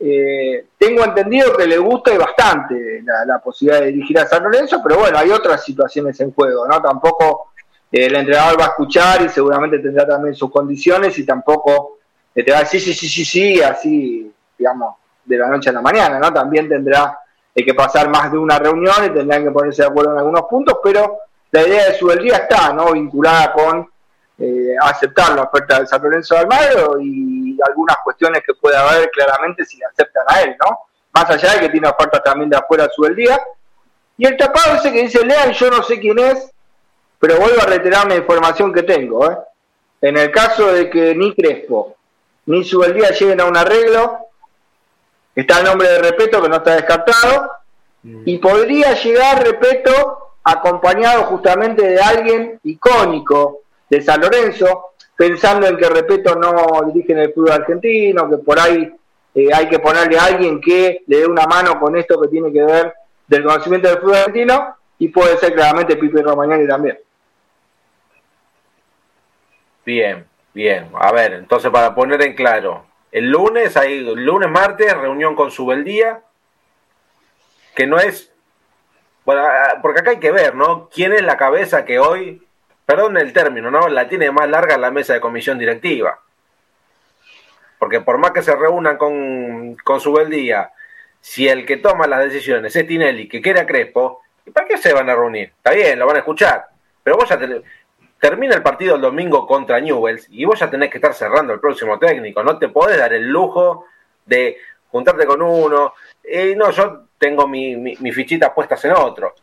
eh, tengo entendido que le gusta y bastante la, posibilidad de dirigir a San Lorenzo, pero bueno, hay otras situaciones en juego, ¿no? Tampoco eh, el entrenador va a escuchar y seguramente tendrá también sus condiciones y tampoco que te va a decir sí, sí, sí, sí, así, digamos, de la noche a la mañana, ¿no? También tendrá que pasar más de una reunión y tendrán que ponerse de acuerdo en algunos puntos, pero la idea de su está, ¿no? Vinculada con eh, aceptar la oferta de San Lorenzo de Almagro y algunas cuestiones que puede haber claramente si le aceptan a él, ¿no? Más allá de que tiene ofertas también de afuera su día. Y el tapado ese que dice Lean, yo no sé quién es, pero vuelvo a reiterar la información que tengo, ¿eh? En el caso de que ni Crespo ni día lleguen a un arreglo. Está el nombre de Repeto que no está descartado. Mm. Y podría llegar Repeto acompañado justamente de alguien icónico de San Lorenzo, pensando en que Repeto no dirige en el fútbol argentino, que por ahí eh, hay que ponerle a alguien que le dé una mano con esto que tiene que ver del conocimiento del fútbol argentino, y puede ser claramente Pipe Romagnoli también. Bien, Bien, a ver, entonces para poner en claro, el lunes hay lunes, martes, reunión con Subeldía, que no es, bueno, porque acá hay que ver, ¿no? ¿Quién es la cabeza que hoy, perdón el término, ¿no? La tiene más larga la mesa de comisión directiva. Porque por más que se reúnan con, con Subeldía, si el que toma las decisiones es Tinelli, que quiere a Crespo, ¿para qué se van a reunir? Está bien, lo van a escuchar, pero vos ya tenés termina el partido el domingo contra Newells y vos ya tenés que estar cerrando el próximo técnico. No te podés dar el lujo de juntarte con uno. Eh, no, yo tengo mi, mi, fichitas puestas en otro.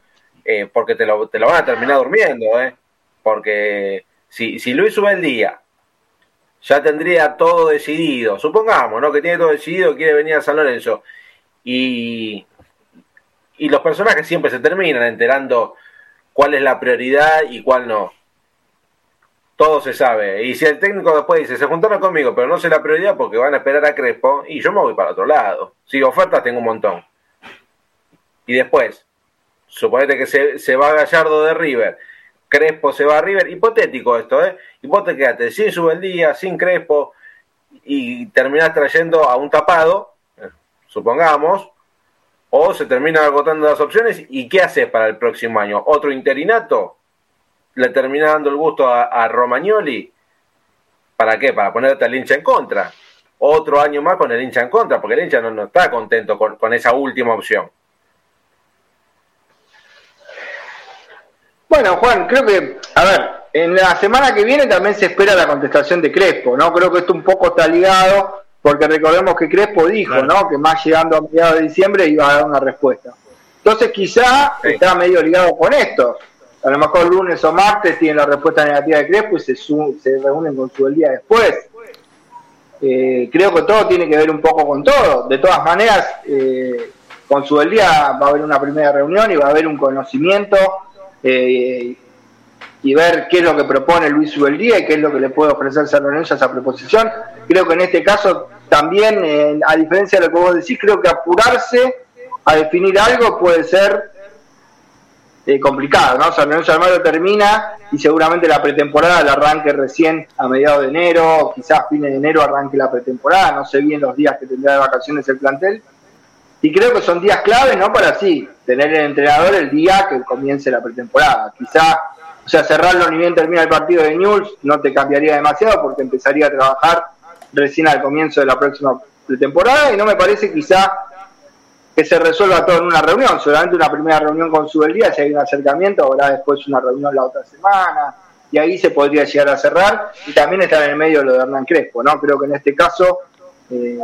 Eh, porque te lo, te lo, van a terminar durmiendo. Eh. Porque si, si Luis sube el día, ya tendría todo decidido. Supongamos, ¿no? Que tiene todo decidido, quiere venir a San Lorenzo. Y, y los personajes siempre se terminan enterando cuál es la prioridad y cuál no todo se sabe. Y si el técnico después dice, se juntaron conmigo, pero no sé la prioridad porque van a esperar a Crespo, y yo me voy para otro lado. Si ofertas tengo un montón. Y después, suponete que se, se va Gallardo de River, Crespo se va a River, hipotético esto, ¿eh? Y vos te quedaste sin día sin Crespo, y terminás trayendo a un tapado, eh, supongamos, o se terminan agotando las opciones, ¿y qué haces para el próximo año? ¿Otro interinato? le termina dando el gusto a, Romagnoli. ¿Para qué? Para ponerte al hincha en contra. Otro año más con el hincha en contra, porque el hincha no, está contento con, esa última opción. Bueno, Juan, creo que, a ver, en la semana que viene también se espera la contestación de Crespo, ¿no? Creo que esto un poco está ligado, porque recordemos que Crespo dijo, ¿no? Que más llegando a mediados de diciembre iba a dar una respuesta. Entonces quizá está medio ligado con esto a lo mejor lunes o martes tienen la respuesta negativa de Crespo y se, se reúnen con su el día después. Eh, creo que todo tiene que ver un poco con todo. De todas maneras, eh, con su el día va a haber una primera reunión y va a haber un conocimiento eh, y ver qué es lo que propone Luis Subeldía y qué es lo que le puede ofrecer San Lorenzo a esa preposición. Creo que en este caso también, a diferencia de lo que vos decís, creo que apurarse a definir algo puede ser eh, complicado, ¿no? San Lorenzo Almagro termina y seguramente la pretemporada la arranque recién a mediados de enero, quizás fines de enero arranque la pretemporada, no sé bien los días que tendrá de vacaciones el plantel. Y creo que son días claves, ¿no? Para así tener el entrenador el día que comience la pretemporada. Quizá, o sea, cerrarlo ni bien termina el partido de News no te cambiaría demasiado porque empezaría a trabajar recién al comienzo de la próxima pretemporada y no me parece quizá que se resuelva todo en una reunión, solamente una primera reunión con su día, si hay un acercamiento, habrá después una reunión la otra semana, y ahí se podría llegar a cerrar, y también está en el medio lo de Hernán Crespo, ¿no? Creo que en este caso eh,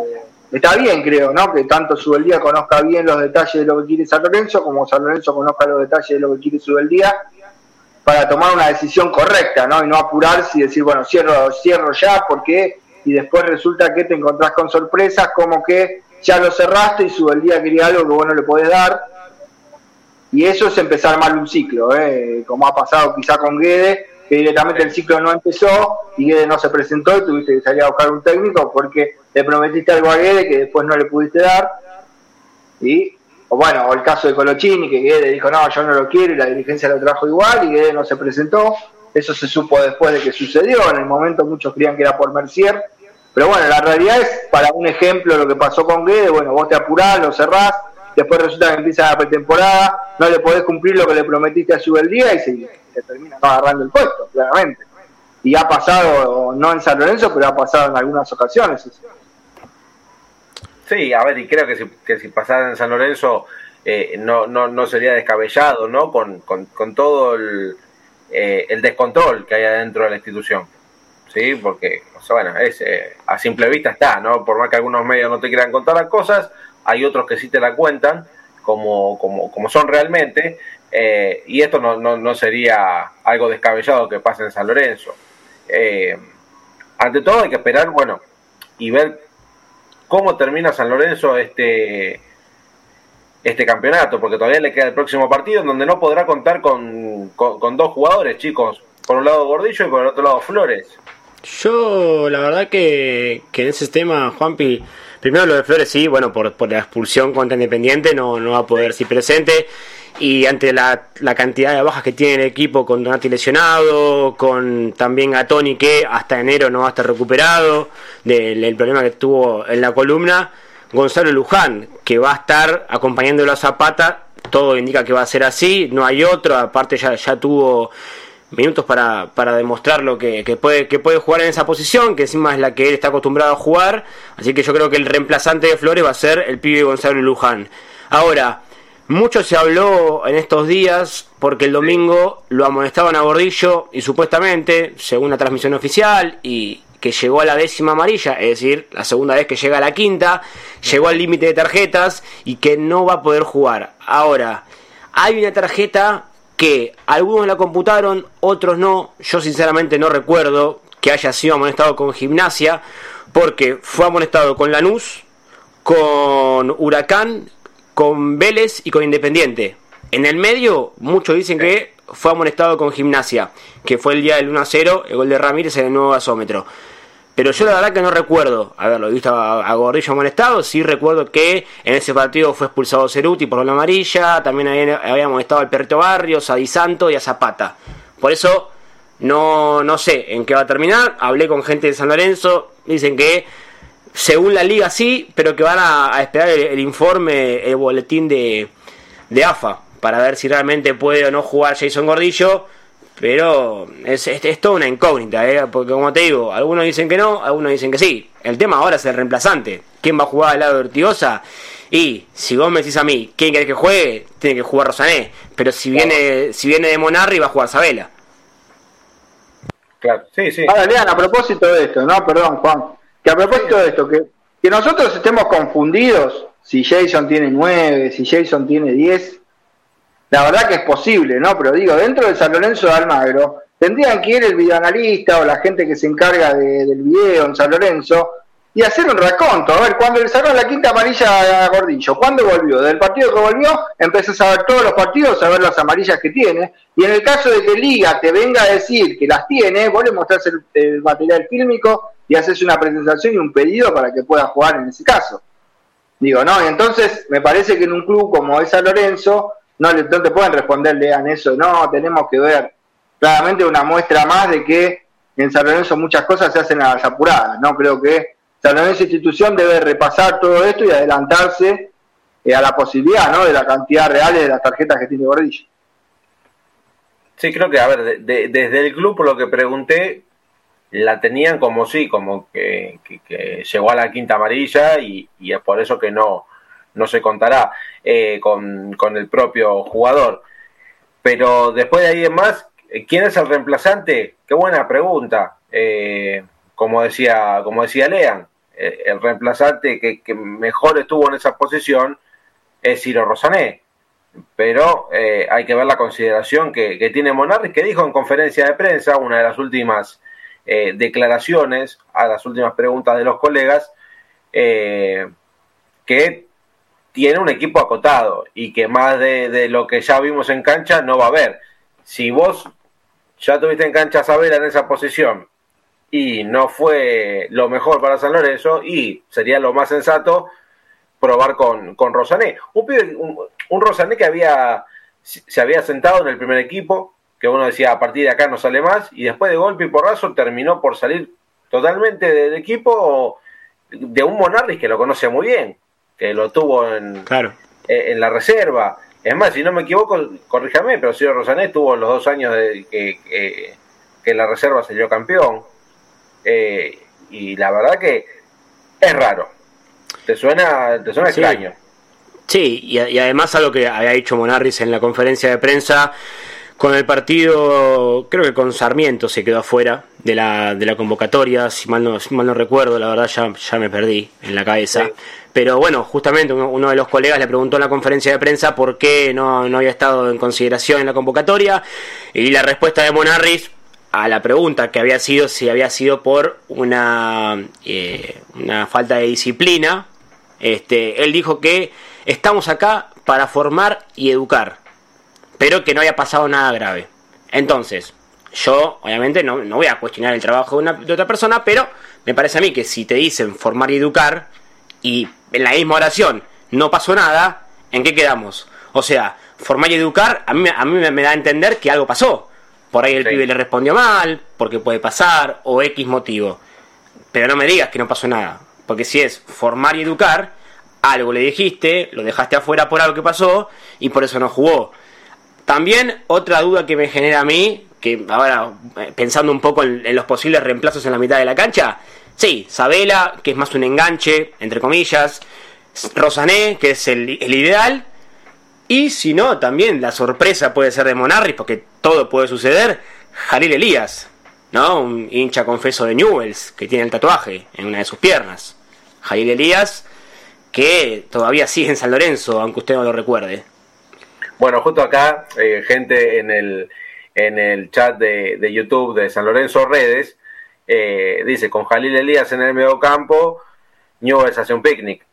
está bien, creo, ¿no? Que tanto su día conozca bien los detalles de lo que quiere San Lorenzo, como San Lorenzo conozca los detalles de lo que quiere su día, para tomar una decisión correcta, ¿no? Y no apurarse y decir, bueno, cierro, cierro ya, porque y después resulta que te encontrás con sorpresas como que ya lo cerraste y su el día quería algo que vos no le podés dar. Y eso es empezar mal un ciclo, ¿eh? como ha pasado quizá con Guede, que directamente el ciclo no empezó y Guede no se presentó y tuviste que salir a buscar un técnico porque le prometiste algo a Guede que después no le pudiste dar. Y, o bueno, o el caso de Colochini, que Guede dijo, no, yo no lo quiero y la dirigencia lo trajo igual y Guede no se presentó. Eso se supo después de que sucedió. En el momento muchos creían que era por Mercier pero bueno, la realidad es, para un ejemplo, lo que pasó con Guede, bueno, vos te apurás, lo cerrás, después resulta que empieza la pretemporada, no le podés cumplir lo que le prometiste a su día y se, termina agarrando el puesto, claramente. Y ha pasado, no en San Lorenzo, pero ha pasado en algunas ocasiones. Sí, a ver, y creo que si, que si pasara en San Lorenzo eh, no, no, no sería descabellado, ¿no? Con, con, todo el, eh, el descontrol que hay adentro de la institución. ¿sí? Porque, bueno, es, eh, a simple vista está, ¿no? Por más que algunos medios no te quieran contar las cosas, hay otros que sí te la cuentan como, como, como son realmente, eh, y esto no, no, sería algo descabellado que pase en San Lorenzo. Eh, ante todo hay que esperar, bueno, y ver cómo termina San Lorenzo este este campeonato, porque todavía le queda el próximo partido en donde no podrá contar con, con dos jugadores, chicos, por un lado Gordillo y por el otro lado Flores. Yo, la verdad que, que en ese tema, Juanpi, primero lo de Flores sí, bueno, por, por la expulsión contra Independiente no, no va a poder ser presente. Y ante la, la, cantidad de bajas que tiene el equipo, con Donati lesionado, con también a Tony que hasta enero no va a estar recuperado del, problema que tuvo en la columna, Gonzalo Luján, que va a estar acompañándolo a Zapata, todo indica que va a ser así, no hay otro, aparte ya, ya tuvo minutos para, para demostrar lo que, que, puede, que puede jugar en esa posición, que encima es la que él está acostumbrado a jugar. Así que yo creo que el reemplazante de Flores va a ser el pibe Gonzalo Luján. Ahora, mucho se habló en estos días porque el domingo lo amonestaban a Gordillo y supuestamente, según la transmisión oficial, y que llegó a la décima amarilla, es decir, la segunda vez que llega a la quinta, llegó al límite de tarjetas y que no va a poder jugar. Ahora, hay una tarjeta que algunos la computaron, otros no. Yo sinceramente no recuerdo que haya sido amonestado con gimnasia, porque fue amonestado con Lanús, con Huracán, con Vélez y con Independiente. En el medio, muchos dicen que fue amonestado con gimnasia, que fue el día del 1 a 0, el gol de Ramírez en el nuevo gasómetro. Pero yo la verdad que no recuerdo haberlo visto a, Gordillo amonestado. Sí recuerdo que en ese partido fue expulsado Ceruti por la amarilla. También había, había amonestado al Perrito Barrios, a Di Santo y a Zapata. Por eso no, no sé en qué va a terminar. Hablé con gente de San Lorenzo. Dicen que según la liga sí, pero que van a, esperar el, informe, el boletín de, de AFA. Para ver si realmente puede o no jugar Jason Gordillo pero es, es, toda una incógnita, ¿eh? porque como te digo, algunos dicen que no, algunos dicen que sí. El tema ahora es el reemplazante. ¿Quién va a jugar al lado de Ortigosa? Y si vos me decís a mí, ¿quién quiere que juegue? Tiene que jugar Rosané. Pero si viene, si viene de Monarri, va a jugar Sabela. Claro, sí, sí. Ahora, Lean, a propósito de esto, no, perdón, Juan, que a propósito de esto, que, que nosotros estemos confundidos si Jason tiene 9, si Jason tiene 10, la verdad que es posible, ¿no? Pero digo, dentro de San Lorenzo de Almagro, tendrían que ir el videoanalista o la gente que se encarga del video en San Lorenzo y hacer un raconto. A ver, cuando le sacaron la quinta amarilla a Gordillo, ¿cuándo volvió? Del partido que volvió, empezás a ver todos los partidos, a ver las amarillas que tiene. Y en el caso de que Liga te venga a decir que las tiene, vos le mostrás el, material fílmico y haces una presentación y un pedido para que pueda jugar en ese caso. Digo, ¿no? Y entonces me parece que en un club como es San Lorenzo, no, no te pueden responder, lean eso, no, tenemos que ver. Claramente una muestra más de que en San Lorenzo muchas cosas se hacen a las apuradas, ¿no? Creo que San Lorenzo Institución debe repasar todo esto y adelantarse eh, a la posibilidad, ¿no? De la cantidad real de las tarjetas que tiene Gordillo. Sí, creo que, a ver, desde el club, por lo que pregunté, la tenían como sí, como que, llegó a la quinta amarilla y, es por eso que no, no se contará eh, con, con, el propio jugador. Pero después de ahí en más, ¿quién es el reemplazante? Qué buena pregunta. Eh, como decía, como decía Lean, eh, el reemplazante que, mejor estuvo en esa posición es Ciro Rosané. Pero eh, hay que ver la consideración que, tiene Monarri, que dijo en conferencia de prensa, una de las últimas eh, declaraciones, a las últimas preguntas de los colegas, que tiene un equipo acotado y que más de, lo que ya vimos en cancha no va a haber. Si vos ya tuviste en cancha a en esa posición y no fue lo mejor para San Lorenzo y sería lo más sensato probar con, con Rosané. Un, un, Rosané que había, se había sentado en el primer equipo, que uno decía a partir de acá no sale más, y después de golpe y porrazo terminó por salir totalmente del equipo de un Monarris que lo conoce muy bien, que lo tuvo en, claro. Eh, en, la reserva. Es más, si no me equivoco, corríjame, pero si Rosané tuvo los dos años de, que, que, que la reserva salió campeón. Eh, y la verdad que es raro. ¿Te suena, te suena extraño? Sí, y, además algo que había dicho Monarris en la conferencia de prensa, con el partido, creo que con Sarmiento se quedó afuera de la, de la convocatoria, si mal, no, mal no recuerdo, la verdad ya, ya me perdí en la cabeza. Pero bueno, justamente uno, de los colegas le preguntó en la conferencia de prensa por qué no, no había estado en consideración en la convocatoria, y la respuesta de Monarris a la pregunta que había sido si había sido por una, eh, una falta de disciplina, este, él dijo que estamos acá para formar y educar, pero que no había pasado nada grave. Entonces, yo obviamente no, no voy a cuestionar el trabajo de, una, de otra persona, pero me parece a mí que si te dicen formar y educar y en la misma oración no pasó nada, ¿en qué quedamos? O sea, formar y educar a mí, a mí me da a entender que algo pasó por ahí el pibe le respondió mal, porque puede pasar, o X motivo. Pero no me digas que no pasó nada. Porque si es formar y educar, algo le dijiste, lo dejaste afuera por algo que pasó y por eso no jugó. También otra duda que me genera a mí, que ahora eh, pensando un poco en, los posibles reemplazos en la mitad de la cancha, sí, Sabela, que es más un enganche, entre comillas, Rosané, que es el, ideal, y si no, también la sorpresa puede ser de Monarris, porque todo puede suceder. Jalil Elías, ¿no? Un hincha confeso de Newells, que tiene el tatuaje en una de sus piernas. Jalil Elías, que todavía sigue en San Lorenzo, aunque usted no lo recuerde. Bueno, justo acá, eh, gente en el, en el chat de, YouTube de San Lorenzo Redes, eh, dice, con Jalil Elías en el medio campo, Newells hace un picnic.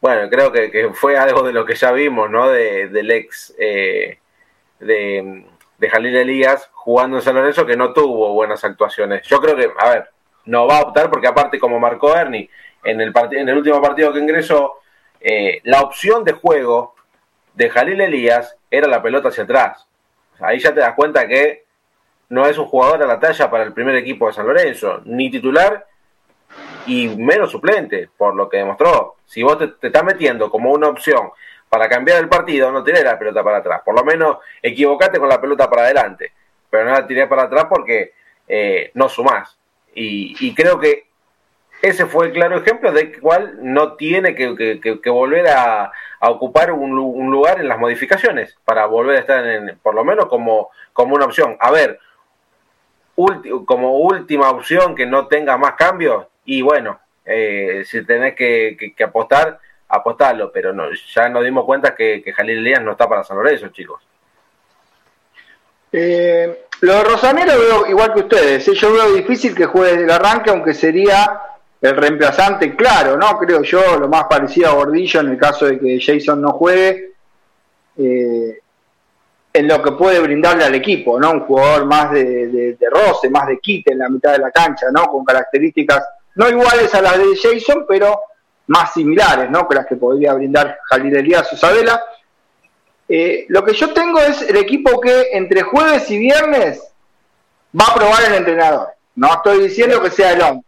Bueno, creo que, fue algo de lo que ya vimos, ¿no? De, del ex eh, de, de Jalil Elías jugando en San Lorenzo que no tuvo buenas actuaciones. Yo creo que, a ver, no va a optar porque aparte como marcó Ernie en el, en el último partido que ingresó, eh, la opción de juego de Jalil Elías era la pelota hacia atrás. Ahí ya te das cuenta que no es un jugador a la talla para el primer equipo de San Lorenzo, ni titular y menos suplente, por lo que demostró. Si vos te, estás metiendo como una opción para cambiar el partido, no tiré la pelota para atrás. Por lo menos equivocate con la pelota para adelante, pero no la tiré para atrás porque eh, no sumás. Y, creo que ese fue el claro ejemplo de cual no tiene que, volver a, ocupar un, lugar en las modificaciones para volver a estar en, por lo menos como, una opción. A ver, como última opción que no tenga más cambios, y bueno, eh, si tenés que, apostar, apostarlo, pero no, ya nos dimos cuenta que, Jalil Elías no está para San Lorenzo, chicos. Eh, lo de Rosanero veo igual que ustedes. ¿eh? Yo veo difícil que juegue el arranque, aunque sería el reemplazante, claro, ¿no? Creo yo, lo más parecido a Gordillo en el caso de que Jason no juegue, eh, en lo que puede brindarle al equipo, ¿no? Un jugador más de, roce, más de quite en la mitad de la cancha, ¿no? Con características no iguales a las de Jason, pero más similares, ¿no? Que las que podría brindar Jalil Elías o Sabela. Eh, lo que yo tengo es el equipo que entre jueves y viernes va a probar el entrenador. No estoy diciendo que sea el 11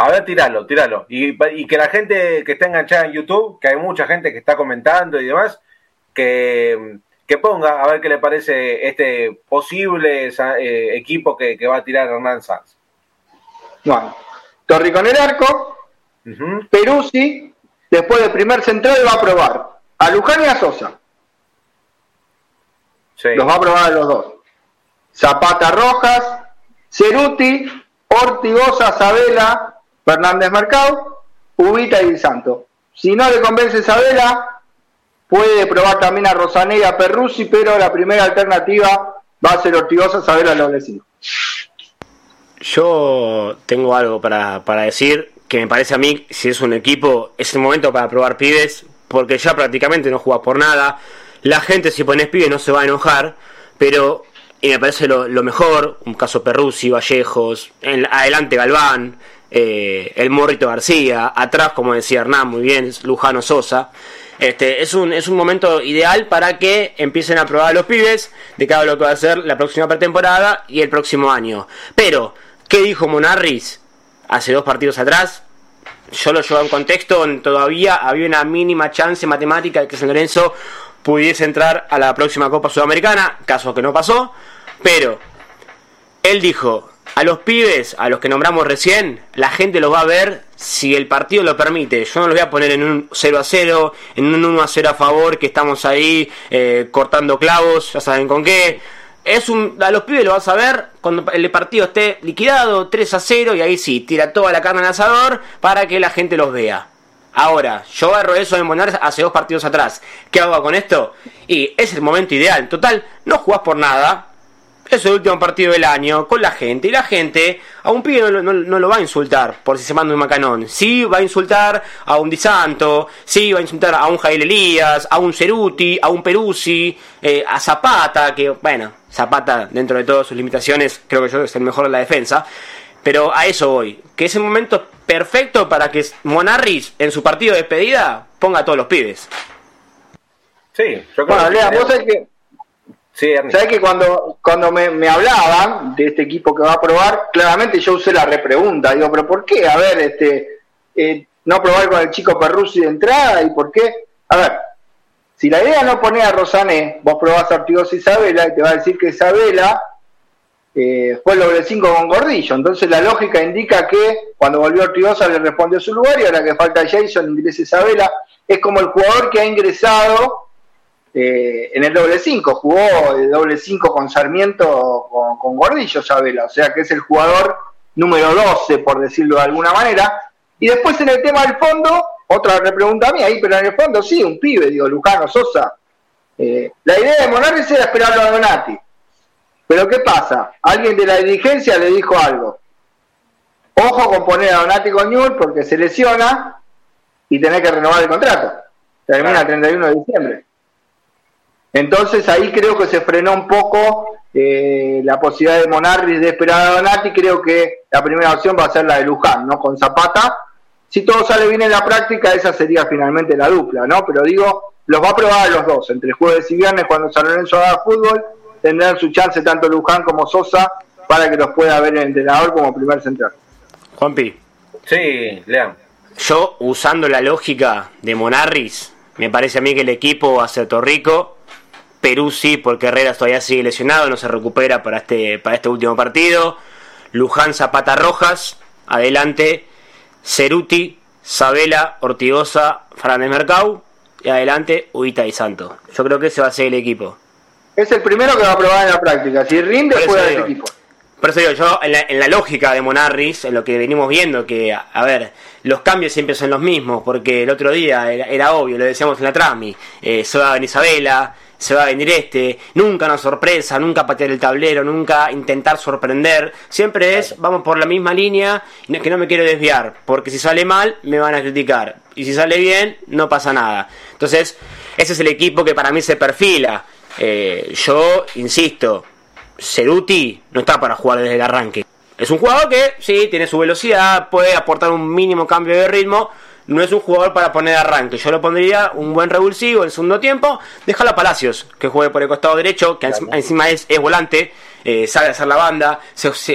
Ahora tíralo, tíralo. Y, y, que la gente que está enganchada en YouTube, que hay mucha gente que está comentando y demás, que, que ponga a ver qué le parece este posible eh, equipo que, va a tirar Hernán Sanz. Bueno, Torri con el arco, uh. Peruzzi, después del primer central va a probar a Luján y a Sosa. Los va a probar a los dos. Zapata Rojas, Ceruti, Ortigosa, Sabela, Fernández Mercado, Ubita y Santo. Si no le convence Sabela, Puede probar también a Rosané y a Perruzzi, pero la primera alternativa va a ser Ortigosa saber a los vecinos. Yo tengo algo para, decir que me parece a mí, si es un equipo, es el momento para probar pibes, porque ya prácticamente no juegas por nada. La gente, si pones pibes, no se va a enojar, pero y me parece lo, mejor, un caso Perruzzi, Vallejos, adelante Galván, eh, el Morrito García, atrás, como decía Hernán, muy bien, Lujano Sosa. Este, es, un, es un momento ideal para que empiecen a probar los pibes de cada lo que va a ser la próxima pretemporada y el próximo año. Pero, ¿qué dijo Monarris hace dos partidos atrás? Yo lo llevo en contexto, todavía había una mínima chance matemática de que San Lorenzo pudiese entrar a la próxima Copa Sudamericana, caso que no pasó, pero él dijo, a los pibes, a los que nombramos recién, la gente los va a ver si el partido lo permite. Yo no los voy a poner en un 0 a 0, en un 1 a 0 a favor, que estamos ahí eh, cortando clavos, ya saben con qué. Es un, a los pibes lo vas a ver cuando el partido esté liquidado, 3 a 0, y ahí sí, tira toda la carne al asador para que la gente los vea. Ahora, yo agarro eso de Monar hace dos partidos atrás. ¿Qué hago con esto? Y es el momento ideal. Total, no jugás por nada, es el último partido del año con la gente y la gente a un pibe no, lo va a insultar por si se manda un macanón. Sí va a insultar a un Di Santo, sí va a insultar a un Jail Elías, a un Ceruti, a un Peruzzi, eh, a Zapata, que bueno, Zapata dentro de todas sus limitaciones creo que yo es el mejor de la defensa. Pero a eso voy, que es el momento perfecto para que Monarris en su partido de despedida ponga a todos los pibes. Sí, yo creo que, vos que ¿Sabes que cuando, cuando me, hablaban de este equipo que va a probar, claramente yo usé la repregunta. Digo, ¿pero por qué? A ver, este, eh, no probar con el chico Perruzzi de entrada y por qué. A ver, si la idea no poner a Rosané, vos probás a Ortigosa Isabela y te va a decir que Isabela eh, fue el doble 5 con Gordillo. Entonces la lógica indica que cuando volvió Ortigosa le respondió su lugar y ahora que falta Jason ingresa Isabela. Es como el jugador que ha ingresado eh, en el doble 5, jugó el doble 5 con Sarmiento, con, Gordillo Sabela, o sea que es el jugador número 12, por decirlo de alguna manera. Y después en el tema del fondo, otra repregunta a mí ahí, pero en el fondo sí, un pibe, digo, Lucano Sosa. Eh, la idea de Monarres era esperarlo a Donati. Pero ¿qué pasa? Alguien de la dirigencia le dijo algo. Ojo con poner a Donati con Newell porque se lesiona y tener que renovar el contrato. Termina el 31 de diciembre. Entonces ahí creo que se frenó un poco eh, la posibilidad de Monarris de esperar a Donati. Creo que la primera opción va a ser la de Luján, ¿no? Con Zapata. Si todo sale bien en la práctica, esa sería finalmente la dupla, ¿no? Pero digo, los va a probar a los dos. Entre jueves y viernes, cuando San Lorenzo haga fútbol, tendrán su chance tanto Luján como Sosa para que los pueda ver el entrenador como primer central. Juanpi. Sí, Lean. Yo, usando la lógica de Monarris, me parece a mí que el equipo va a ser Torrico, Perú sí, porque Herrera todavía sigue lesionado, no se recupera para este, para este último partido. Luján Zapata Rojas, adelante. Ceruti, Sabela, Ortigosa, Fernández Mercau. Y adelante, Ubita y Santo. Yo creo que ese va a ser el equipo. Es el primero que va a probar en la práctica. Si rinde, juega el equipo. Por eso digo, yo en la, lógica de Monarris, en lo que venimos viendo, que, a, ver, los cambios siempre son los mismos, porque el otro día era, obvio, lo decíamos en la Trami, eh, Soda Isabela, se va a venir este, nunca una sorpresa, nunca patear el tablero, nunca intentar sorprender, siempre es vamos por la misma línea, que no me quiero desviar, porque si sale mal me van a criticar, y si sale bien no pasa nada. Entonces, ese es el equipo que para mí se perfila. Eh, yo, insisto, Ceruti no está para jugar desde el arranque. Es un jugador que sí, tiene su velocidad, puede aportar un mínimo cambio de ritmo, no es un jugador para poner arranque. Yo lo pondría un buen revulsivo en segundo tiempo. Déjalo a Palacios, que juegue por el costado derecho, que encima es, volante, eh, sabe hacer la banda.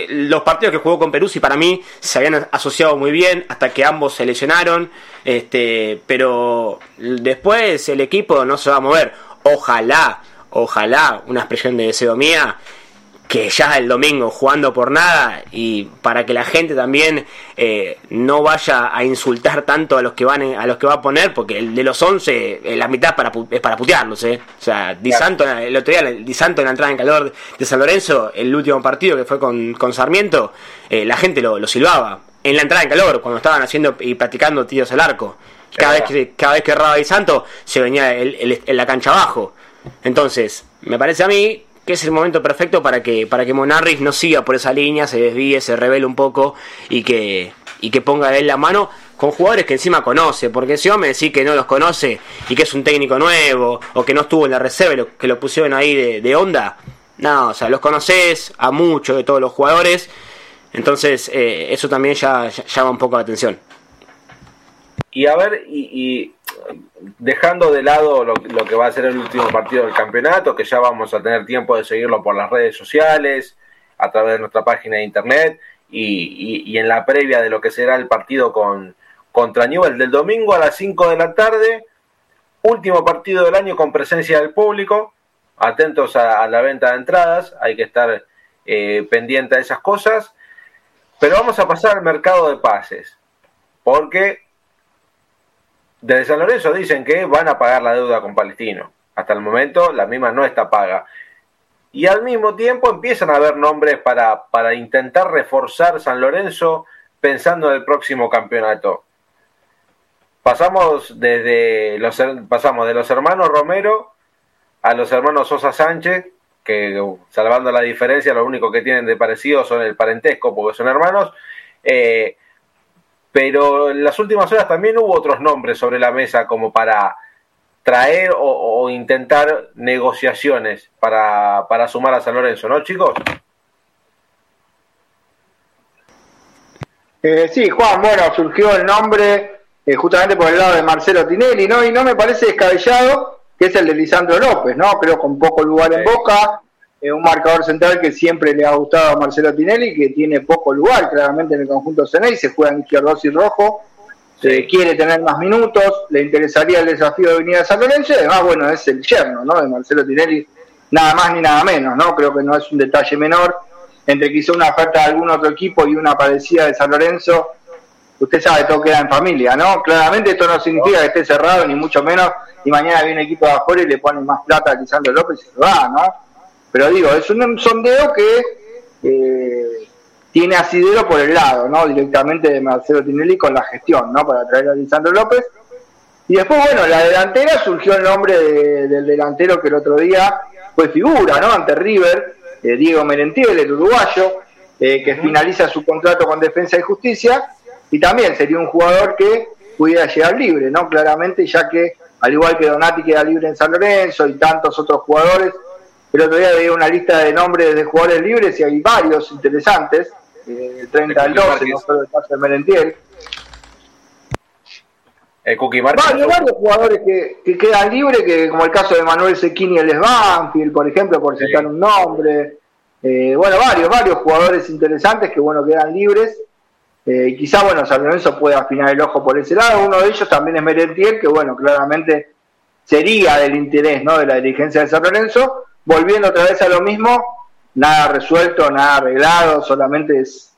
los partidos que jugó con Perú, y para mí se habían asociado muy bien hasta que ambos se lesionaron. Este, pero después el equipo no se va a mover. Ojalá, ojalá, una expresión de deseo mía, que ya el domingo jugando por nada y para que la gente también eh, no vaya a insultar tanto a los que van a los que va a poner porque el de los 11 eh, la mitad es para, es para putearlos eh. o sea Di Santo el otro día Di Santo en la entrada en calor de San Lorenzo el último partido que fue con, con Sarmiento la gente lo, lo, silbaba en la entrada en calor cuando estaban haciendo y practicando tiros al arco. Cada vez que cada vez que erraba Di Santo se venía en la cancha abajo. Entonces me parece a mí que es el momento perfecto para que, para que Monarris no siga por esa línea, se desvíe, se revele un poco y que, y que ponga él la mano con jugadores que encima conoce, porque si vos me decís que no los conoce y que es un técnico nuevo o que no estuvo en la reserva, que lo pusieron ahí de, de onda, no, o sea, los conoces a muchos de todos los jugadores, entonces eh, eso también ya, llama un poco la atención. Y a ver, y dejando de lado lo, que va a ser el último partido del campeonato, que ya vamos a tener tiempo de seguirlo por las redes sociales, a través de nuestra página de internet y, en la previa de lo que será el partido con, contra Newell del domingo a las 5 de la tarde. Último partido del año con presencia del público. Atentos a, la venta de entradas, hay que estar eh, pendiente de esas cosas. Pero vamos a pasar al mercado de pases, porque desde San Lorenzo dicen que van a pagar la deuda con Palestino. Hasta el momento la misma no está paga. Y al mismo tiempo empiezan a haber nombres para, para intentar reforzar San Lorenzo pensando en el próximo campeonato. Pasamos desde los pasamos de los hermanos Romero a los hermanos Sosa Sánchez, que salvando la diferencia, lo único que tienen de parecido son el parentesco, porque son hermanos. Eh, pero en las últimas horas también hubo otros nombres sobre la mesa como para traer o, intentar negociaciones para, sumar a San Lorenzo, ¿no, chicos? Eh, sí, Juan, bueno, surgió el nombre eh, justamente por el lado de Marcelo Tinelli, ¿no? Y no me parece descabellado que es el de Lisandro López, ¿no? Creo con poco lugar en Boca, un marcador central que siempre le ha gustado a Marcelo Tinelli, que tiene poco lugar claramente en el conjunto Ceney, se juega en izquierdo y rojo, se quiere tener más minutos, le interesaría el desafío de venir a San Lorenzo, y además, bueno, es el yerno, ¿no? De Marcelo Tinelli, nada más ni nada menos, ¿no? Creo que no es un detalle menor, entre quizá una oferta de algún otro equipo y una parecida de San Lorenzo, usted sabe, todo queda en familia, ¿no? Claramente esto no significa que esté cerrado, ni mucho menos, y mañana viene un equipo de afuera y le pone más plata a Lisandro López y se va, ¿no? Pero digo, es un sondeo que eh, tiene asidero por el lado, ¿no? Directamente de Marcelo Tinelli con la gestión, ¿no? Para traer a Lisandro López. Y después, bueno, la delantera surgió el nombre del delantero que el otro día fue figura, ¿no? Ante River, eh, Diego Merentiel, el uruguayo, eh, que finaliza su contrato con Defensa y Justicia. Y también sería un jugador que pudiera llegar libre, ¿no? Claramente, ya que al igual que Donati queda libre en San Lorenzo y tantos otros jugadores, el otro día veía una lista de nombres de jugadores libres y hay varios interesantes. Eh, 30 al 12, no solo el caso de Merentiel. El Cookie Varios, varios jugadores que, quedan libres, que como el caso de Manuel Sequini y el Banfield, por ejemplo, por citar un nombre. Eh, bueno, varios, varios jugadores interesantes que bueno quedan libres. Eh, quizá, bueno, San Lorenzo puede afinar el ojo por ese lado. Uno de ellos también es Merentiel, que bueno, claramente sería del interés ¿no? de la dirigencia de San Lorenzo volviendo otra vez a lo mismo, nada resuelto, nada arreglado, solamente es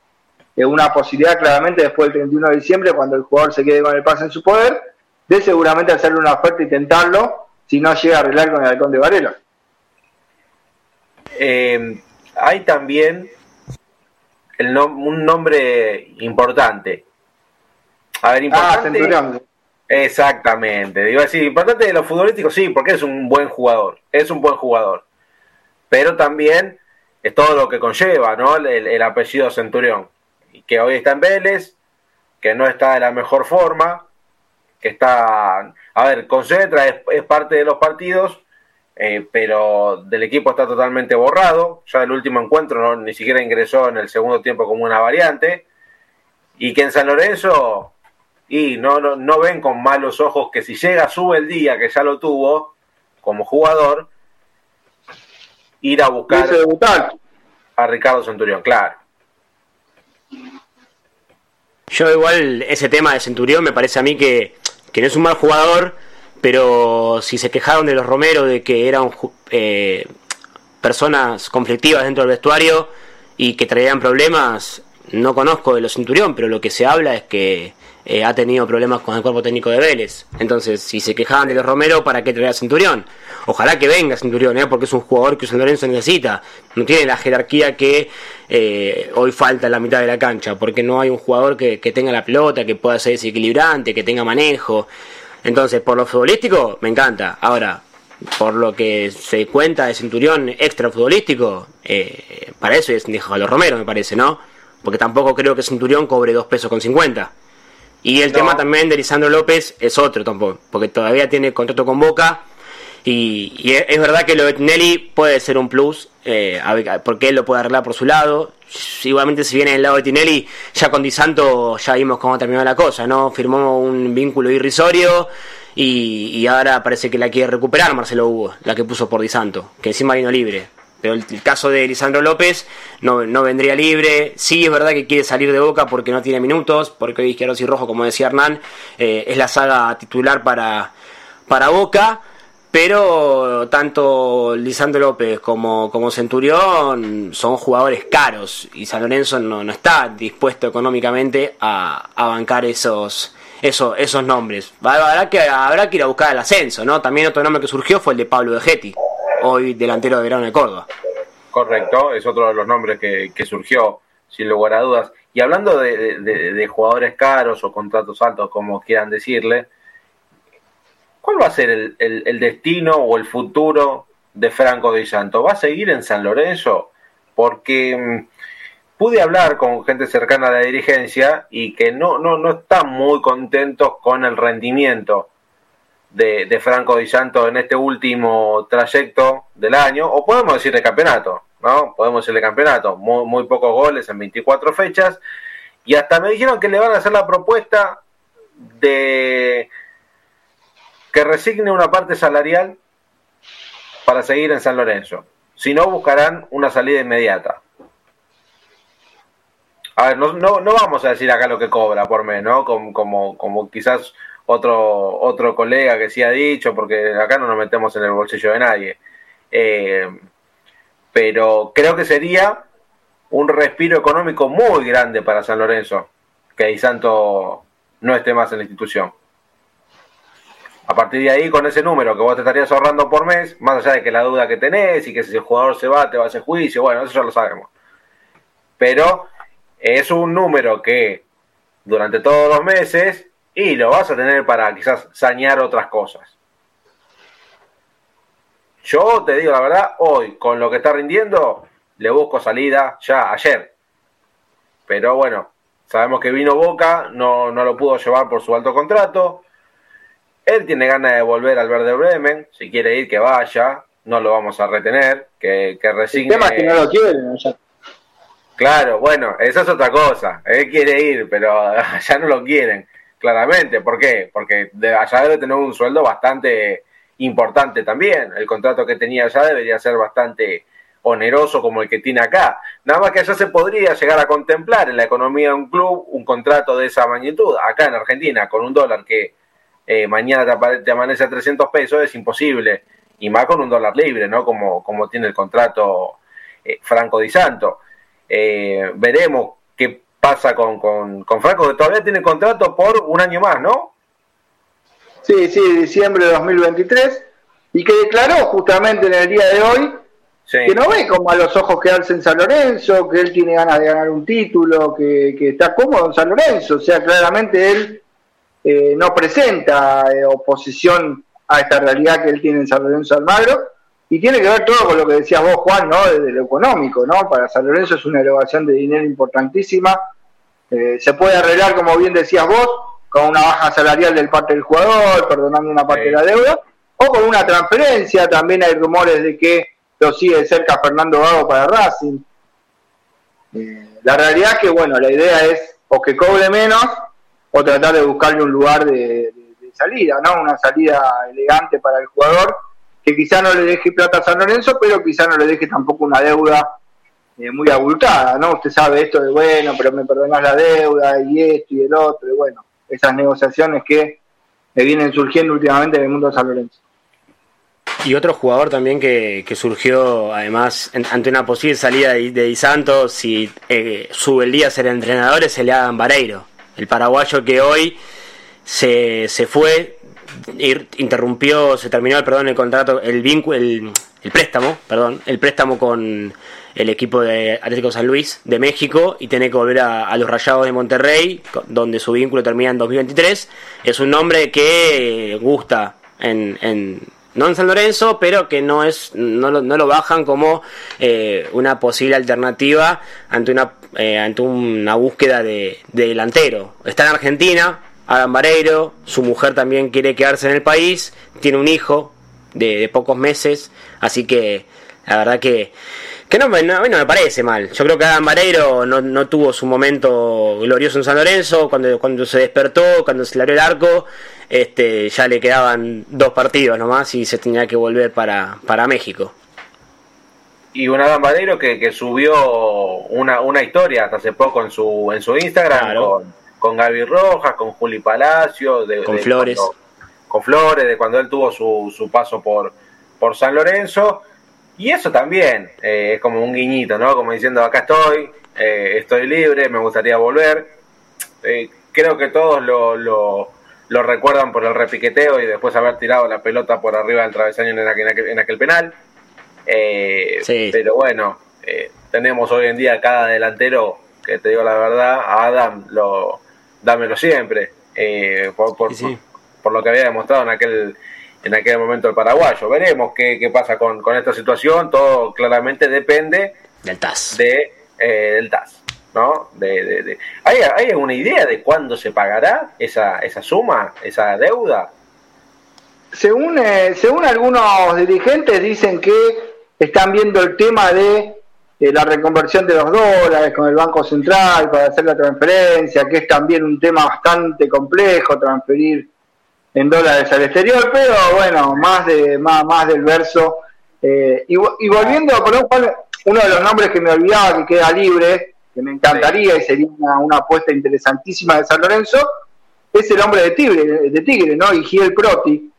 una posibilidad claramente después del 31 de diciembre, cuando el jugador se quede con el pase en su poder, de seguramente hacerle una oferta y tentarlo si no llega a arreglar con el halcón de Varela. Eh, hay también un nombre importante. A ver, importante. Ah, Exactamente. Digo así, importante de lo futbolístico, sí, porque es un buen jugador. Es un buen jugador. Pero también es todo lo que conlleva, ¿no? El, apellido Centurión. Que hoy está en Vélez, que no está de la mejor forma, que está. A ver, concentra, es, es parte de los partidos, eh, pero del equipo está totalmente borrado. Ya el último encuentro no, ni siquiera ingresó en el segundo tiempo como una variante. Y que en San Lorenzo y no, no, no ven con malos ojos que si llega, sube el día, que ya lo tuvo como jugador, ir a buscar a Ricardo Centurión, claro. Yo igual ese tema de Centurión me parece a mí que, que no es un mal jugador, pero si se quejaron de los Romero de que eran eh, personas conflictivas dentro del vestuario y que traían problemas, no conozco de los Centurión, pero lo que se habla es que eh, ha tenido problemas con el cuerpo técnico de Vélez. Entonces, si se quejaban de los Romero, ¿para qué traer a Centurión? Ojalá que venga Centurión, ¿eh? porque es un jugador que San Lorenzo necesita. No tiene la jerarquía que eh, hoy falta en la mitad de la cancha, porque no hay un jugador que, tenga la pelota, que pueda ser desequilibrante, que tenga manejo. Entonces, por lo futbolístico, me encanta. Ahora, por lo que se cuenta de Centurión extra futbolístico, eh, para eso es a los Romero, me parece, ¿no? Porque tampoco creo que Centurión cobre dos pesos con 50. Y el tema también de Lisandro López es otro tampoco, porque todavía tiene contrato con Boca. Y, es verdad que lo de Tinelli puede ser un plus, eh, porque él lo puede arreglar por su lado. Igualmente, si viene del lado de Tinelli, ya con Di Santo ya vimos cómo terminó la cosa, ¿no? Firmó un vínculo irrisorio y, ahora parece que la quiere recuperar Marcelo Hugo, la que puso por Di Santo, que encima vino libre. Pero el, caso de Lisandro López no, no, vendría libre. Sí, es verdad que quiere salir de Boca porque no tiene minutos, porque hoy Izquierdos y Rojo, como decía Hernán, eh, es la saga titular para, para Boca. Pero tanto Lisandro López como, como Centurión son jugadores caros y San Lorenzo no, no está dispuesto económicamente a, a bancar esos, esos, esos nombres. Habrá que, habrá que ir a buscar el ascenso, ¿no? También otro nombre que surgió fue el de Pablo de Getty hoy delantero de Verano de Córdoba. Correcto, es otro de los nombres que, surgió, sin lugar a dudas. Y hablando de, jugadores caros o contratos altos, como quieran decirle, ¿cuál va a ser el, destino o el futuro de Franco Di Santo? ¿Va a seguir en San Lorenzo? Porque mm, pude hablar con gente cercana a la dirigencia y que no, no, no están muy contentos con el rendimiento de, Franco Di Santo en este último trayecto del año, o podemos decir de campeonato, ¿no? Podemos decir de campeonato, muy, muy pocos goles en 24 fechas, y hasta me dijeron que le van a hacer la propuesta de que resigne una parte salarial para seguir en San Lorenzo. Si no, buscarán una salida inmediata. A ver, no, no, no vamos a decir acá lo que cobra por mes, ¿no? Como, como, como quizás otro, otro colega que sí ha dicho, porque acá no nos metemos en el bolsillo de nadie. Eh, pero creo que sería un respiro económico muy grande para San Lorenzo, que Di no esté más en la institución. A partir de ahí, con ese número que vos te estarías ahorrando por mes, más allá de que la duda que tenés y que si el jugador se va, te va a hacer juicio, bueno, eso ya lo sabemos. Pero es un número que durante todos los meses y lo vas a tener para quizás sañar otras cosas. Yo te digo la verdad, hoy con lo que está rindiendo, le busco salida ya ayer. Pero bueno, sabemos que vino Boca, no, no lo pudo llevar por su alto contrato. Él tiene ganas de volver al Verde Bremen, si quiere ir que vaya, no lo vamos a retener, que, que resigne. El tema que no lo quieren, ya. Claro, bueno, esa es otra cosa. Él quiere ir, pero ya no lo quieren claramente. ¿Por qué? Porque allá debe tener un sueldo bastante importante también. El contrato que tenía allá debería ser bastante oneroso como el que tiene acá. Nada más que allá se podría llegar a contemplar en la economía de un club un contrato de esa magnitud. Acá en Argentina, con un dólar que eh, mañana te, amanece a 300 pesos, es imposible. Y más con un dólar libre, ¿no? Como, como tiene el contrato eh, Franco Di Santo. Eh, veremos pasa con, con, Franco, que todavía tiene contrato por un año más, ¿no? Sí, sí, diciembre de 2023, y que declaró justamente en el día de hoy que no ve como a los ojos quedarse en San Lorenzo, que él tiene ganas de ganar un título, que, está cómodo en San Lorenzo, o sea, claramente él eh, no presenta eh, oposición a esta realidad que él tiene en San Lorenzo Almagro, y tiene que ver todo con lo que decías vos, Juan, ¿no? Desde lo económico, ¿no? Para San Lorenzo es una elevación de dinero importantísima. Eh, se puede arreglar, como bien decías vos, con una baja salarial del parte del jugador, perdonando una parte de la deuda, o con una transferencia. También hay rumores de que lo sigue cerca Fernando Gago para Racing. Eh, la realidad es que, bueno, la idea es o que cobre menos o tratar de buscarle un lugar de, de salida, ¿no? Una salida elegante para el jugador que quizá no le deje plata a San Lorenzo, pero quizá no le deje tampoco una deuda eh, muy abultada, ¿no? Usted sabe esto de, bueno, pero me perdonás la deuda y esto y el otro, y bueno, esas negociaciones que me vienen surgiendo últimamente en el mundo de San Lorenzo. Y otro jugador también que, que surgió, además, ante una posible salida de, de Di Santos, si eh, sube el día a ser entrenador, es el Adam Vareiro, el paraguayo que hoy se, se fue interrumpió, se terminó el perdón el contrato, el vínculo, el, préstamo, perdón, el préstamo con el equipo de Atlético San Luis de México y tiene que volver a, a, los Rayados de Monterrey, donde su vínculo termina en 2023. Es un nombre que gusta en, en no en San Lorenzo, pero que no es no lo, no lo bajan como eh, una posible alternativa ante una eh, ante una búsqueda de delantero. Está en Argentina, Adam Vareiro, su mujer también quiere quedarse en el país, tiene un hijo de, de pocos meses, así que la verdad que, que no, no, no, me parece mal. Yo creo que Adam Vareiro no, no, tuvo su momento glorioso en San Lorenzo, cuando, cuando se despertó, cuando se le abrió el arco, este, ya le quedaban dos partidos nomás y se tenía que volver para, para México. Y un Adam Vareiro que, que subió una, una historia hasta hace poco en su, en su Instagram claro. con con Gaby Rojas, con Juli Palacio, de, con de Flores. Cuando, con Flores, de cuando él tuvo su, su paso por, por San Lorenzo. Y eso también eh, es como un guiñito, ¿no? Como diciendo, acá estoy, eh, estoy libre, me gustaría volver. Eh, creo que todos lo, lo, lo, recuerdan por el repiqueteo y después haber tirado la pelota por arriba del travesaño en aquel, en aquel, en aquel penal. Sí. Pero bueno, tenemos hoy en día cada delantero, que te digo la verdad, a Adam lo, dámelo siempre, eh, por, por, sí. Por, por, lo que había demostrado en aquel en aquel momento el paraguayo. Veremos qué, qué pasa con, con, esta situación, todo claramente depende del TAS. De, eh, del TAS. ¿no? De, de, de... ¿Hay, ¿Hay alguna idea de cuándo se pagará esa, esa suma, esa deuda? Según, eh, según algunos dirigentes dicen que están viendo el tema de eh, la reconversión de los dólares con el Banco Central para hacer la transferencia, que es también un tema bastante complejo, transferir en dólares al exterior, pero bueno, más de más, más del verso. Eh, y, y, volviendo a poner uno de los nombres que me olvidaba, que queda libre, que me encantaría y sería una, una apuesta interesantísima de San Lorenzo, es el hombre de Tigre, de Tigre ¿no? Giel Proti,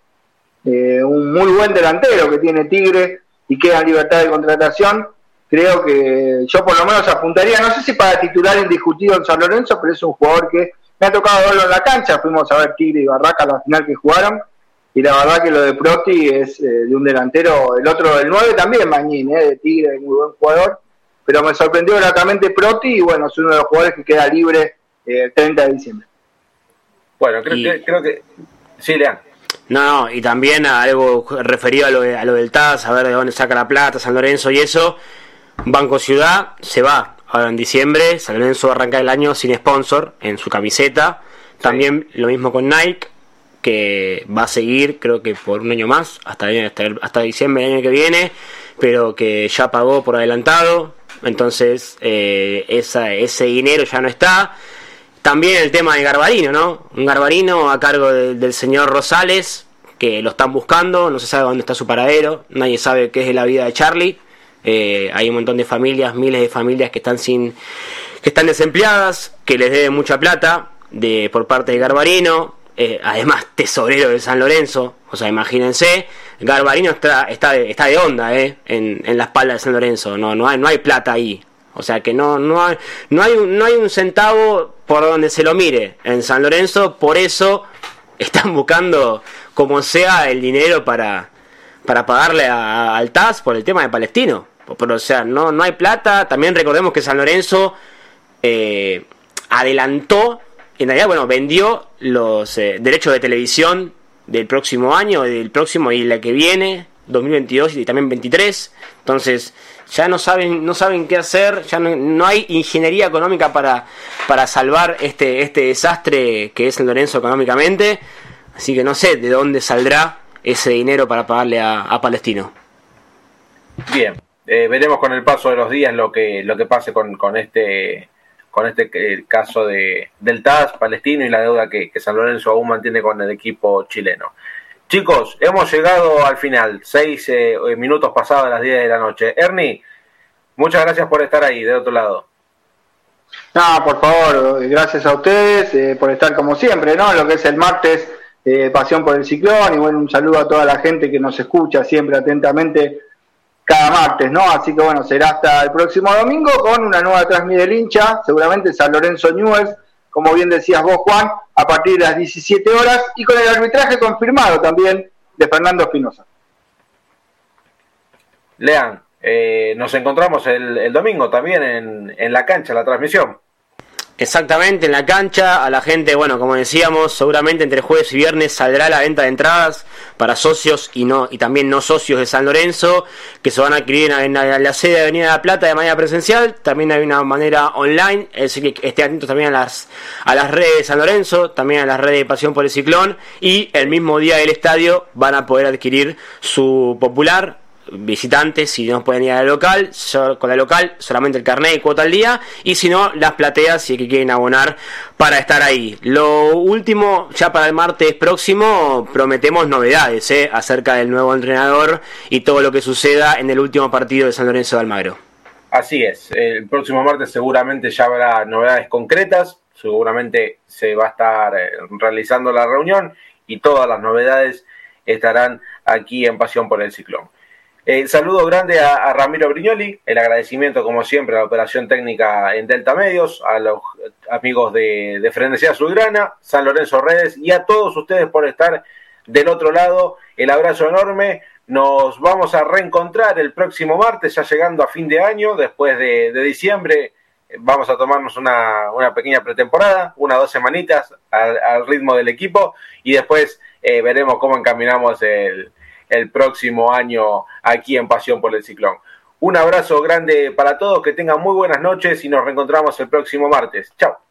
eh, un muy buen delantero que tiene Tigre y queda en libertad de contratación creo que yo por lo menos apuntaría, no sé si para titular indiscutido en San Lorenzo, pero es un jugador que me ha tocado verlo en la cancha, fuimos a ver Tigre y Barraca la final que jugaron, y la verdad que lo de Proti es eh, de un delantero, el otro del 9 también, Mañín, eh, de Tigre, muy buen jugador, pero me sorprendió gratamente Proti y bueno, es uno de los jugadores que queda libre eh, el 30 de diciembre. Bueno, creo, y... que, creo que... Sí, Lean. No, no, y también a algo referido a lo, de, a lo del TAS, a ver de dónde saca la plata, San Lorenzo y eso, Banco Ciudad se va ahora en diciembre. San Lorenzo va a arrancar el año sin sponsor en su camiseta. También lo mismo con Nike, que va a seguir, creo que por un año más, hasta, hasta, hasta diciembre del año que viene, pero que ya pagó por adelantado. Entonces, eh, ese dinero ya no está. También el tema de Garbarino, ¿no? Un Garbarino a cargo de, del señor Rosales, que lo están buscando, no se sabe dónde está su paradero, nadie sabe qué es la vida de Charlie eh, hay un montón de familias, miles de familias que están sin, que están desempleadas, que les deben mucha plata de por parte de Garbarino, eh, además tesorero de San Lorenzo, o sea, imagínense, Garbarino está, está, de, está de onda eh, en, en la espalda de San Lorenzo, no, no, hay, no hay plata ahí, o sea que no, no, hay, no, hay, no hay un centavo por donde se lo mire en San Lorenzo, por eso están buscando como sea el dinero para, para pagarle a, al TAS por el tema de Palestino. O sea, no, no hay plata. También recordemos que San Lorenzo eh, adelantó en realidad, bueno, vendió los eh, derechos de televisión del próximo año, del próximo y la que viene, 2022 y también 23. Entonces, ya no saben, no saben qué hacer, ya no, hay ingeniería económica para, para salvar este, este desastre que es el Lorenzo económicamente. Así que no sé de dónde saldrá ese dinero para pagarle a, Palestino. Bien, eh, veremos con el paso de los días lo que, lo que pase con, con este con este eh, caso de, del TAS palestino y la deuda que, San Lorenzo aún mantiene con el equipo chileno. Chicos, hemos llegado al final, seis eh, minutos pasados las 10 de la noche. Ernie, muchas gracias por estar ahí, de otro lado. No, por favor, gracias a ustedes eh, por estar como siempre, ¿no? Lo que es el martes, Pasión por el Ciclón, y bueno, un saludo a toda la gente que nos escucha siempre atentamente cada martes, ¿no? Así que bueno, será hasta el próximo domingo con una nueva transmisión del hincha, seguramente San Lorenzo Newells, como bien decías vos, Juan, a partir de las 17 horas y con el arbitraje confirmado también de Fernando Espinosa. Lean, eh, nos encontramos el, domingo también en la cancha, la transmisión. Exactamente, en la cancha, a la gente, bueno, como decíamos, seguramente entre jueves y viernes saldrá la venta de entradas para socios y no y también no socios de San Lorenzo, que se van a adquirir en, la sede de Avenida de la Plata de manera presencial, también hay una manera online, es decir, que esté atento también a las, a las redes de San Lorenzo, también a las redes de Pasión por el Ciclón, y el mismo día del estadio van a poder adquirir su popular visitantes si no pueden ir al local, con la local solamente el carnet y cuota al día, y si no, las plateas si es que quieren abonar para estar ahí. Lo último, ya para el martes próximo, prometemos novedades ¿eh? acerca del nuevo entrenador y todo lo que suceda en el último partido de San Lorenzo de Almagro. Así es, el próximo martes seguramente ya habrá novedades concretas, seguramente se va a estar eh, realizando la reunión y todas las novedades estarán aquí en Pasión por el Ciclón. El saludo grande a, Ramiro Brignoli, el agradecimiento como siempre a la operación técnica en Delta Medios, a los amigos de, de Frenesía Azulgrana, San Lorenzo Redes y a todos ustedes por estar del otro lado. El abrazo enorme. Nos vamos a reencontrar el próximo martes, ya llegando a fin de año, después de, diciembre. Vamos a tomarnos una, pequeña pretemporada, unas dos semanitas al, ritmo del equipo y después eh, veremos cómo encaminamos el, el próximo año aquí en Pasión por el Ciclón. Un abrazo grande para todos, que tengan muy buenas noches y nos reencontramos el próximo martes. Chao.